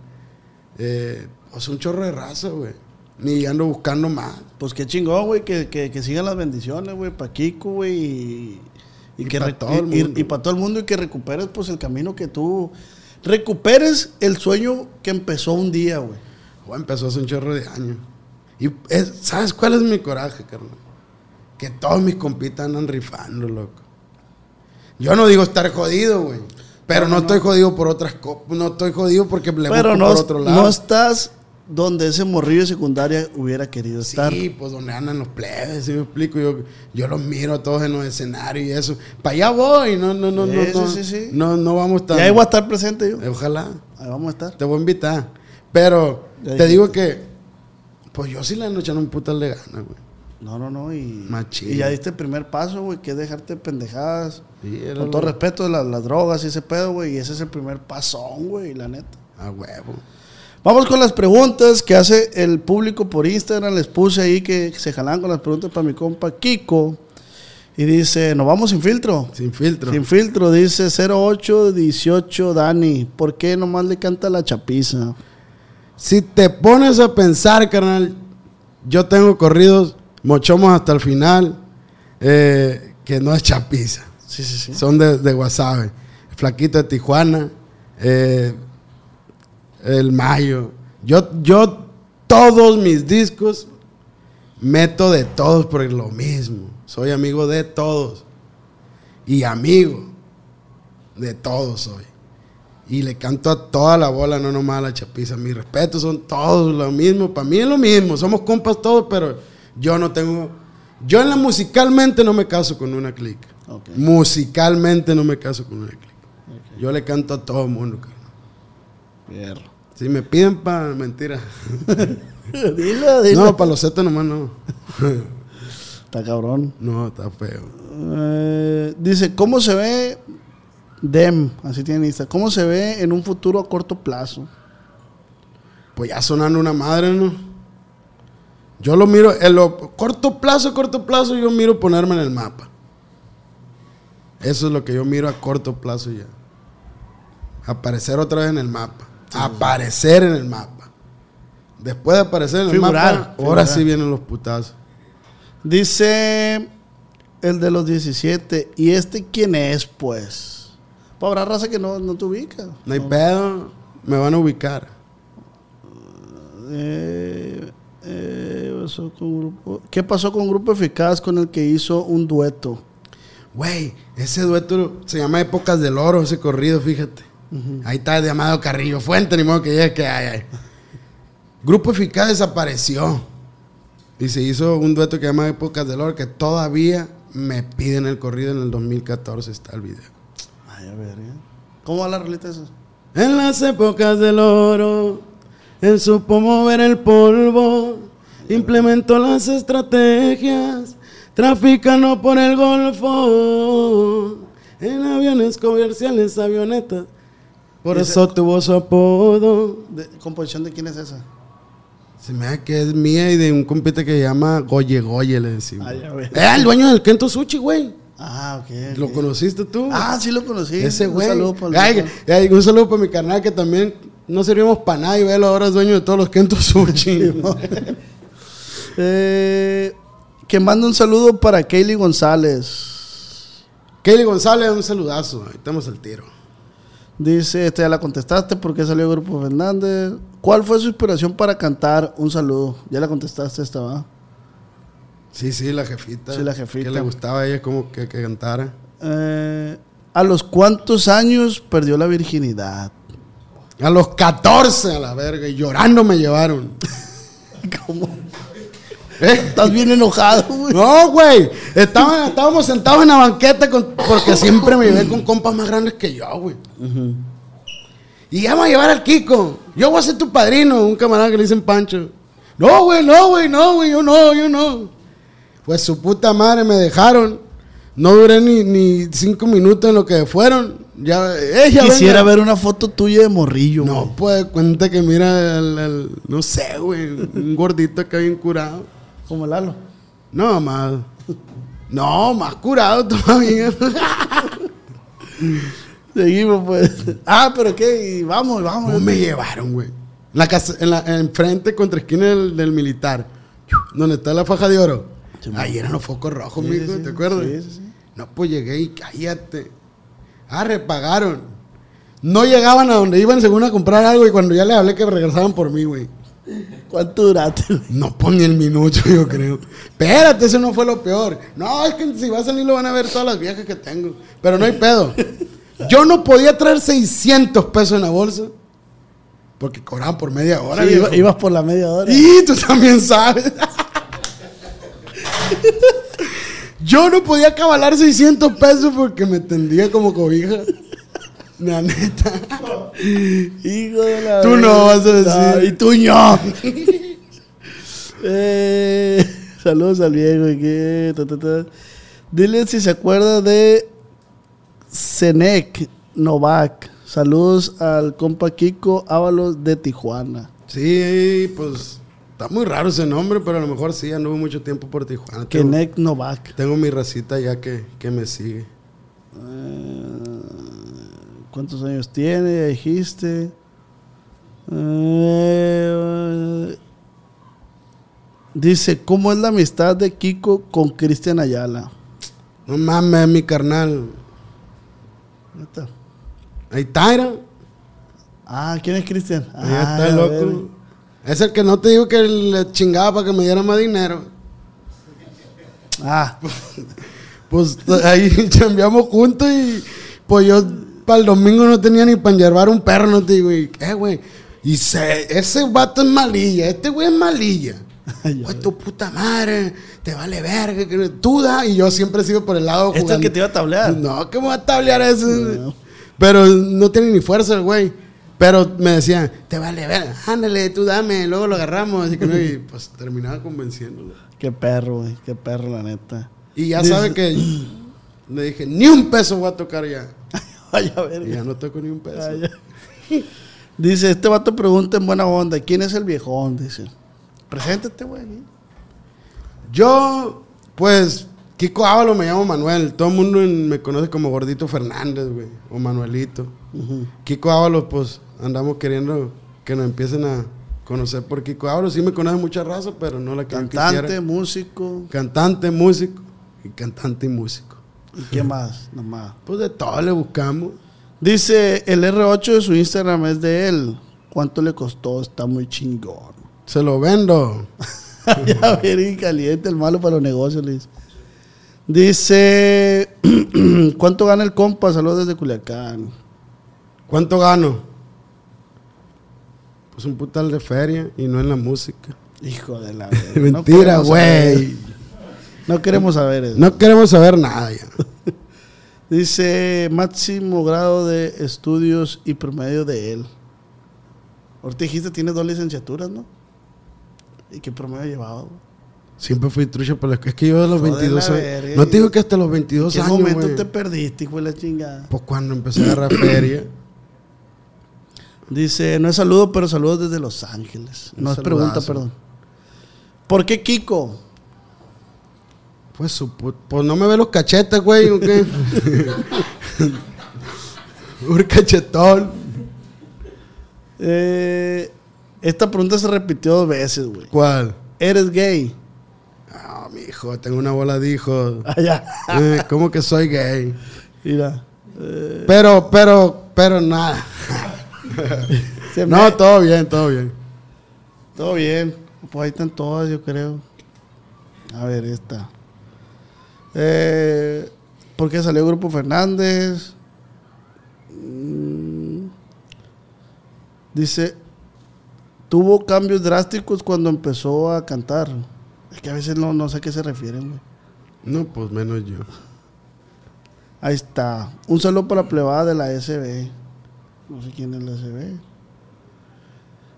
Eh, pues un chorro de raza, güey. Ni ando buscando más.
Pues qué chingón, güey, que, que, que sigan las bendiciones, güey, para Kiko, güey, y, y
Y
que
pa'
re-
todo el
y- y-
mundo.
y para todo el mundo y que recuperes, pues, el camino que tú... Recuperes el sueño que empezó un día, güey.
O empezó hace un chorro de años. Y es- ¿sabes cuál es mi coraje, carnal? Que todos mis compitas andan rifando, loco. Yo no digo estar jodido, güey. Pero no,
No, no,
estoy
no.
jodido por otras cosas. No estoy jodido porque le
Pero no,
por otro lado.
no estás donde ese morrillo de secundaria hubiera querido estar.
Sí, pues donde andan los plebes, si me explico? Yo, yo los miro a todos en los escenarios y eso. Para allá voy, no, no, no, no,
Sí,
no,
sí,
no, no vamos tan...
Y ahí voy a estar presente yo.
Ojalá,
Ahí vamos a estar.
te voy a invitar. Pero te digo que, pues yo sí le ando echando un putal de ganas, güey.
No, no, no. Y,
Machín.
y ya diste el primer paso, güey, que es dejarte pendejadas.
Sí,
Con
lo-
todo respeto de las, las drogas y ese pedo, güey. Y ese es el primer pasón, güey, la neta.
A huevo.
Vamos con las preguntas que hace el público por Instagram. Les puse ahí que se jalan con las preguntas para mi compa Kiko. Y dice, nos vamos sin filtro.
Sin filtro.
Sin filtro, dice 0818 Dani. ¿Por qué nomás le canta la chapiza?
Si te pones a pensar, carnal, yo tengo corridos mochomos hasta el final, eh, que no es chapiza.
Sí, sí, sí.
Son de, de Guasave. Flaquito de Tijuana, eh, El Mayo. Yo, yo todos mis discos meto de todos por lo mismo. Soy amigo de todos. Y amigo de todos soy. Y le canto a toda la bola, no nomás a la chapiza. Mis respetos son todos lo mismo. Para mí es lo mismo. Somos compas todos, pero yo no tengo... Yo en la musicalmente no me caso con una clica.
Ok.
Musicalmente no me caso con una clica. Yo le canto a todo el mundo, carnal. Si me piden para mentira.
dilo, dilo.
No, para los setos nomás no.
Está cabrón.
No, está feo.
Eh, dice, ¿cómo se ve Dem? Así tiene Insta. ¿Cómo se ve en un futuro a corto plazo?
Pues ya sonando una madre, ¿no? Yo lo miro, en lo corto plazo, corto plazo, yo miro ponerme en el mapa. Eso es lo que yo miro a corto plazo ya. Aparecer otra vez en el mapa. Aparecer en el mapa. Después de aparecer en el
Figurar,
mapa, ahora sí vienen los putazos.
Dice el de los 17. ¿Y este quién es, pues? Pues habrá raza que no, no te ubica.
No hay pedo, me van a ubicar.
Eh, eh, pasó con grupo- ¿Qué pasó con Grupo Eficaz con el que hizo un dueto?
Güey, ese dueto se llama Épocas del Oro, ese corrido, fíjate. Ahí está el llamado Carrillo Fuente, ni modo que llegue que hay. Grupo Eficaz desapareció. Y se hizo un dueto que se llama Épocas del Oro, que todavía me piden el corrido en el 2014, está el video.
Ay, a ver, ¿eh? ¿Cómo va la rolita esa?
En las épocas del oro, él supo mover el polvo, implementó las estrategias, traficando por el Golfo, en aviones comerciales, avionetas. Por
¿Y ese-
eso tuvo su apodo.
De- ¿Composición de quién es esa?
Se me da que es mía y de un compite que se llama Goye Goye, le decimos.
Ay, a ver.
Era el dueño del Kento Sushi, güey.
Ah, ok.
¿Lo conociste tú?
Ah, sí lo conocí.
Ese
Un
güey.
saludo para
Ay, ay, un saludo para mi carnal que también no servimos para nada y velo ahora es dueño de todos los Kento Sushi.
Eh, que manda un saludo para Kaylee González.
Kelly González, un saludazo. Ahí estamos al tiro.
Dice, este ya la contestaste, ¿por qué salió Grupo Fernández? ¿Cuál fue su inspiración para cantar? Un saludo. Ya la contestaste esta, ¿va?
Sí, sí, la jefita.
Sí, la jefita.
Que le gustaba a ella como que, que cantara.
Eh, ¿A los cuántos años perdió la virginidad?
A los 14 a la verga y llorando me llevaron.
¿Cómo?
¿Eh?
Estás bien enojado, güey.
No, güey. Estaban- estábamos sentados en la banqueta con- porque siempre me llevé con compas más grandes que yo, güey. Y ya me a llevar al Kiko. Yo voy a ser tu padrino, un camarada que le dicen Pancho. No, güey, no, güey, no, güey, yo no, yo no. Pues su puta madre me dejaron. No duré ni, ni cinco minutos en lo que fueron. Ya, ella
Quisiera ver una foto tuya de morrillo.
No, pues cuenta que mira, al- al- no sé, güey, un gordito acá bien curado.
Como Lalo.
No, más. No, más curado todavía.
Seguimos, pues. Ah, pero qué, Y vamos, vamos.
¿Cómo me llevaron, güey? La casa, en la enfrente, contra esquina del, del militar, donde está la faja de oro. Ahí eran los focos rojos,
Sí,
mijo,
sí,
¿te acuerdas?
sí, sí, sí.
No, pues llegué y cállate. Ah, repagaron. No llegaban a donde iban según a comprar algo y cuando ya les hablé que regresaban por mí, güey.
¿Cuánto duraste?
No pon ni el minuto, yo creo. Espérate, eso no fue lo peor. No, es que si va a salir lo van a ver todas las viejas que tengo. Pero no hay pedo. Yo no podía traer 600 pesos en la bolsa. Porque cobraban por media hora.
Sí, iba- ibas por la media hora.
Y tú también sabes. Yo no podía cabalar 600 pesos porque me tendía como cobija. La neta.
Hijo de la.
Tú no vas a decir.
Y tú no. Eh, saludos al viejo. y que, ta, ta, ta. Dile si se acuerda de Senec Novak. Saludos al compa Kiko Ábalos de Tijuana.
Sí, pues está muy raro ese nombre, pero a lo mejor sí, anduve mucho tiempo por Tijuana. Tengo,
Kenek Novak.
tengo mi racita ya que, que me sigue.
Eh, ¿Cuántos años tiene? Ya dijiste. Eh, dice, ¿cómo es la amistad de Kiko con Cristian Ayala?
No mames, mi carnal.
Neta.
Ahí está, era.
Ah, ¿quién es Cristian?
Ahí
Ah,
está loco.
veo.
Es el que no te digo que le chingaba para que me diera más dinero.
Ah,
Pues t- ahí chambeamos juntos y pues yo para el domingo no tenía ni para llevar un perro, no te digo. Y, eh, güey. Y se, ese vato es malilla, este güey es malilla. Pues tu puta madre, te vale verga, que tú da. Y yo siempre he sido por el lado
¿Este es el
jugando.
que te iba a tablear?
No, que me va a tablear eso.
No.
Pero no tiene ni fuerza el güey. Pero me decía, te vale verga, ándale, tú dame, luego lo agarramos. Así que no, y pues terminaba convenciéndolo.
qué perro, güey. Qué perro, la neta.
Y ya sabe que le dije, ni un peso voy a tocar ya.
Ay, a ver.
Y ya no toco ni un peso.
Ay. Dice, este vato pregunta en buena onda, ¿quién es el viejón? Dice. Preséntate, güey.
Yo, pues, Kiko Ávalo me llamo Manuel. Todo el mundo me conoce como Gordito Fernández, güey. O Manuelito.
Ujú.
Kiko Ábalos, pues andamos queriendo que nos empiecen a conocer por Kiko Ábalos. Sí me conoce mucha raza, pero no la que
Cantante, músico.
Cantante, músico. Y cantante y músico.
¿Y qué más? Nomás.
Pues de todo le buscamos.
Dice, el R8 de su Instagram es de él. ¿Cuánto le costó? Está muy chingón.
Se lo vendo.
ya ver, caliente el malo para los negocios, le dice. Dice, ¿cuánto gana el compa? Saludos desde Culiacán.
¿Cuánto gano? Pues un putal de feria y no en la música.
Hijo de la
Mentira, güey.
No queremos saber eso.
No queremos saber nada ya.
Dice máximo grado de estudios y promedio de él. Ahorita dijiste, tienes dos licenciaturas, ¿no? ¿Y qué promedio llevaba?
Siempre fui trucha por la Es que yo a los
Joder,
22
la
años.
verga.
No te digo que hasta los 22
¿Qué
años.
momento
güey.
te perdiste, hijo de la chingada?
Pues cuando empecé a agarrar feria.
Dice, no es saludo, pero saludos desde Los Ángeles.
Un
No es pregunta, perdón. ¿Por qué Kiko?
Pues, su pu- pues no me ve los cachetes, güey, ¿o qué? Un cachetón.
Eh, esta pregunta se repitió dos veces, güey.
¿Cuál?
¿Eres gay?
Ah, mi hijo, tengo una bola de hijos.
Allá.
Eh, ¿Cómo que soy gay?
Mira. eh,
Pero, pero, pero nada. No, todo bien, todo bien.
Todo bien. Pues ahí están todas, yo creo. A ver, esta. Eh, ¿Por qué salió Grupo Fernández? Mm, dice, tuvo cambios drásticos cuando empezó a cantar. Es que a veces no, no sé a qué se refieren, güey.
No, pues menos yo.
Ahí está. Un saludo para la plebada de la SB. No sé quién es la SB.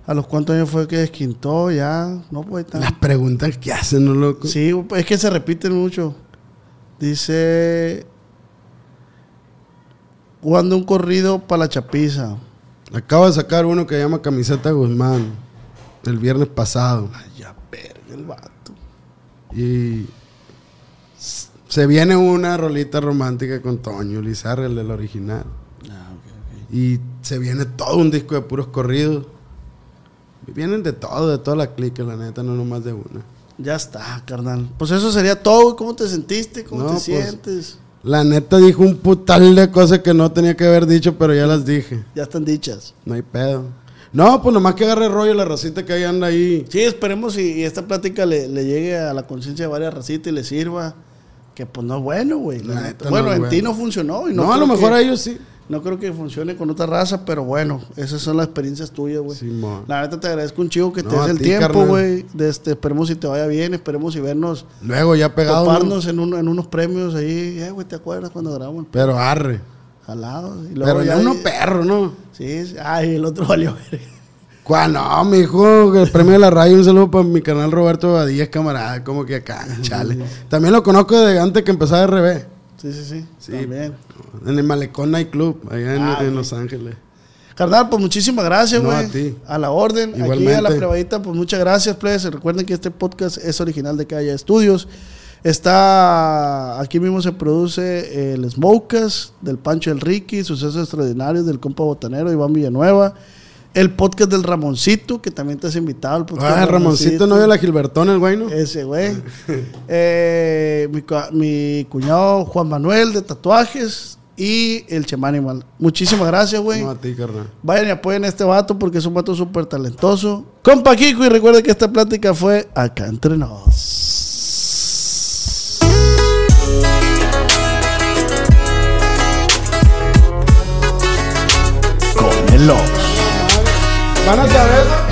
¿A los cuántos años fue que desquintó? Ya. No, pues ahí está.
Las preguntas que hacen, ¿no, loco?
Sí, es que se repiten mucho. Dice. Jugando un corrido para la chapiza.
Acabo de sacar uno que llama Camiseta Guzmán. El viernes pasado.
Ay, ya, verga, el vato.
Y se viene una rolita romántica con Toño Lizarra, el del original.
Ah, ok,
Y se viene todo un disco de puros corridos. Vienen de todo, de toda la clica, la neta, no nomás de una.
Ya está, carnal. Pues eso sería todo. ¿Cómo te sentiste? ¿Cómo
No,
te
pues,
sientes?
La neta dijo un putal de cosas que no tenía que haber dicho, pero ya las dije.
Ya están dichas.
No hay pedo. No, pues nomás que agarre rollo la racita que ahí anda ahí.
Sí, esperemos y, y esta plática le, le llegue a la conciencia de varias racitas y le sirva. Que pues no es bueno, güey. la
La
neta.
neta no
Bueno, en
bueno.
ti no funcionó. Y no,
No, a lo mejor
que-
a ellos sí.
No creo que funcione con otra raza, pero bueno, esas son las experiencias tuyas, güey. La neta te agradezco un chivo que te
No,
des
a
el
ti,
tiempo, güey. de este, esperemos si te vaya bien, esperemos si vernos,
Luego ya pegado. ¿no?
toparnos en, un- en unos premios ahí. Eh, güey, ¿te acuerdas cuando grabamos?
Pero arre.
Jalados. Y luego
Pero ya uno perro, ¿no?
Sí, sí. Ay, el otro valió verga.
¿Cuál? No, mi hijo, el premio de la radio, un saludo para mi canal Roberto Badías, camarada, como que acá, chale. También lo conozco desde antes que empezara RB,
Sí, sí, sí.
Sí.
También.
en el Malecón Night Club, allá en,
Ah,
en. Los Ángeles.
Carnal, pues muchísimas gracias,
No,
güey.
a ti.
A la orden. Aquí
Igualmente.
a la probadita, pues muchas gracias, please. Recuerden que este podcast es original de Calle Estudios. Está aquí mismo se produce el Smokas del Pancho El Ricky, sucesos extraordinarios del compa botanero Iván Villanueva, el podcast del Ramoncito, que también te has invitado al podcast.
Ah,
del
Ramoncito, no de la Gilbertón, el güey, ¿no?
Ese güey. Eh, mi, cuñado Juan Manuel de tatuajes y el Chemanimal. Muchísimas gracias, güey.
No, a ti, carnal.
Vayan y apoyen a este vato porque es un vato súper talentoso. Compa Kiko, y recuerden que esta plática fue acá entre nos. Con el Ox.
Van a saber.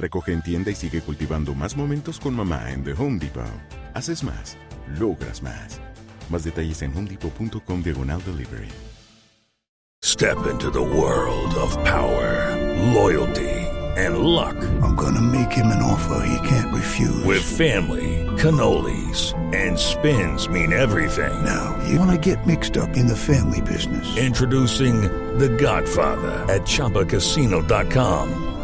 Recoge en tienda y sigue cultivando más momentos con mamá en The Home Depot. Haces más, logras más. Más detalles en homedepot.com diagonal delivery.
Step into the world of power, loyalty, and luck.
I'm gonna make him an offer he can't refuse.
With family, cannolis, and spins mean everything.
Now, you wanna get mixed up in the family business.
Introducing The Godfather at ChumbaCasino.com.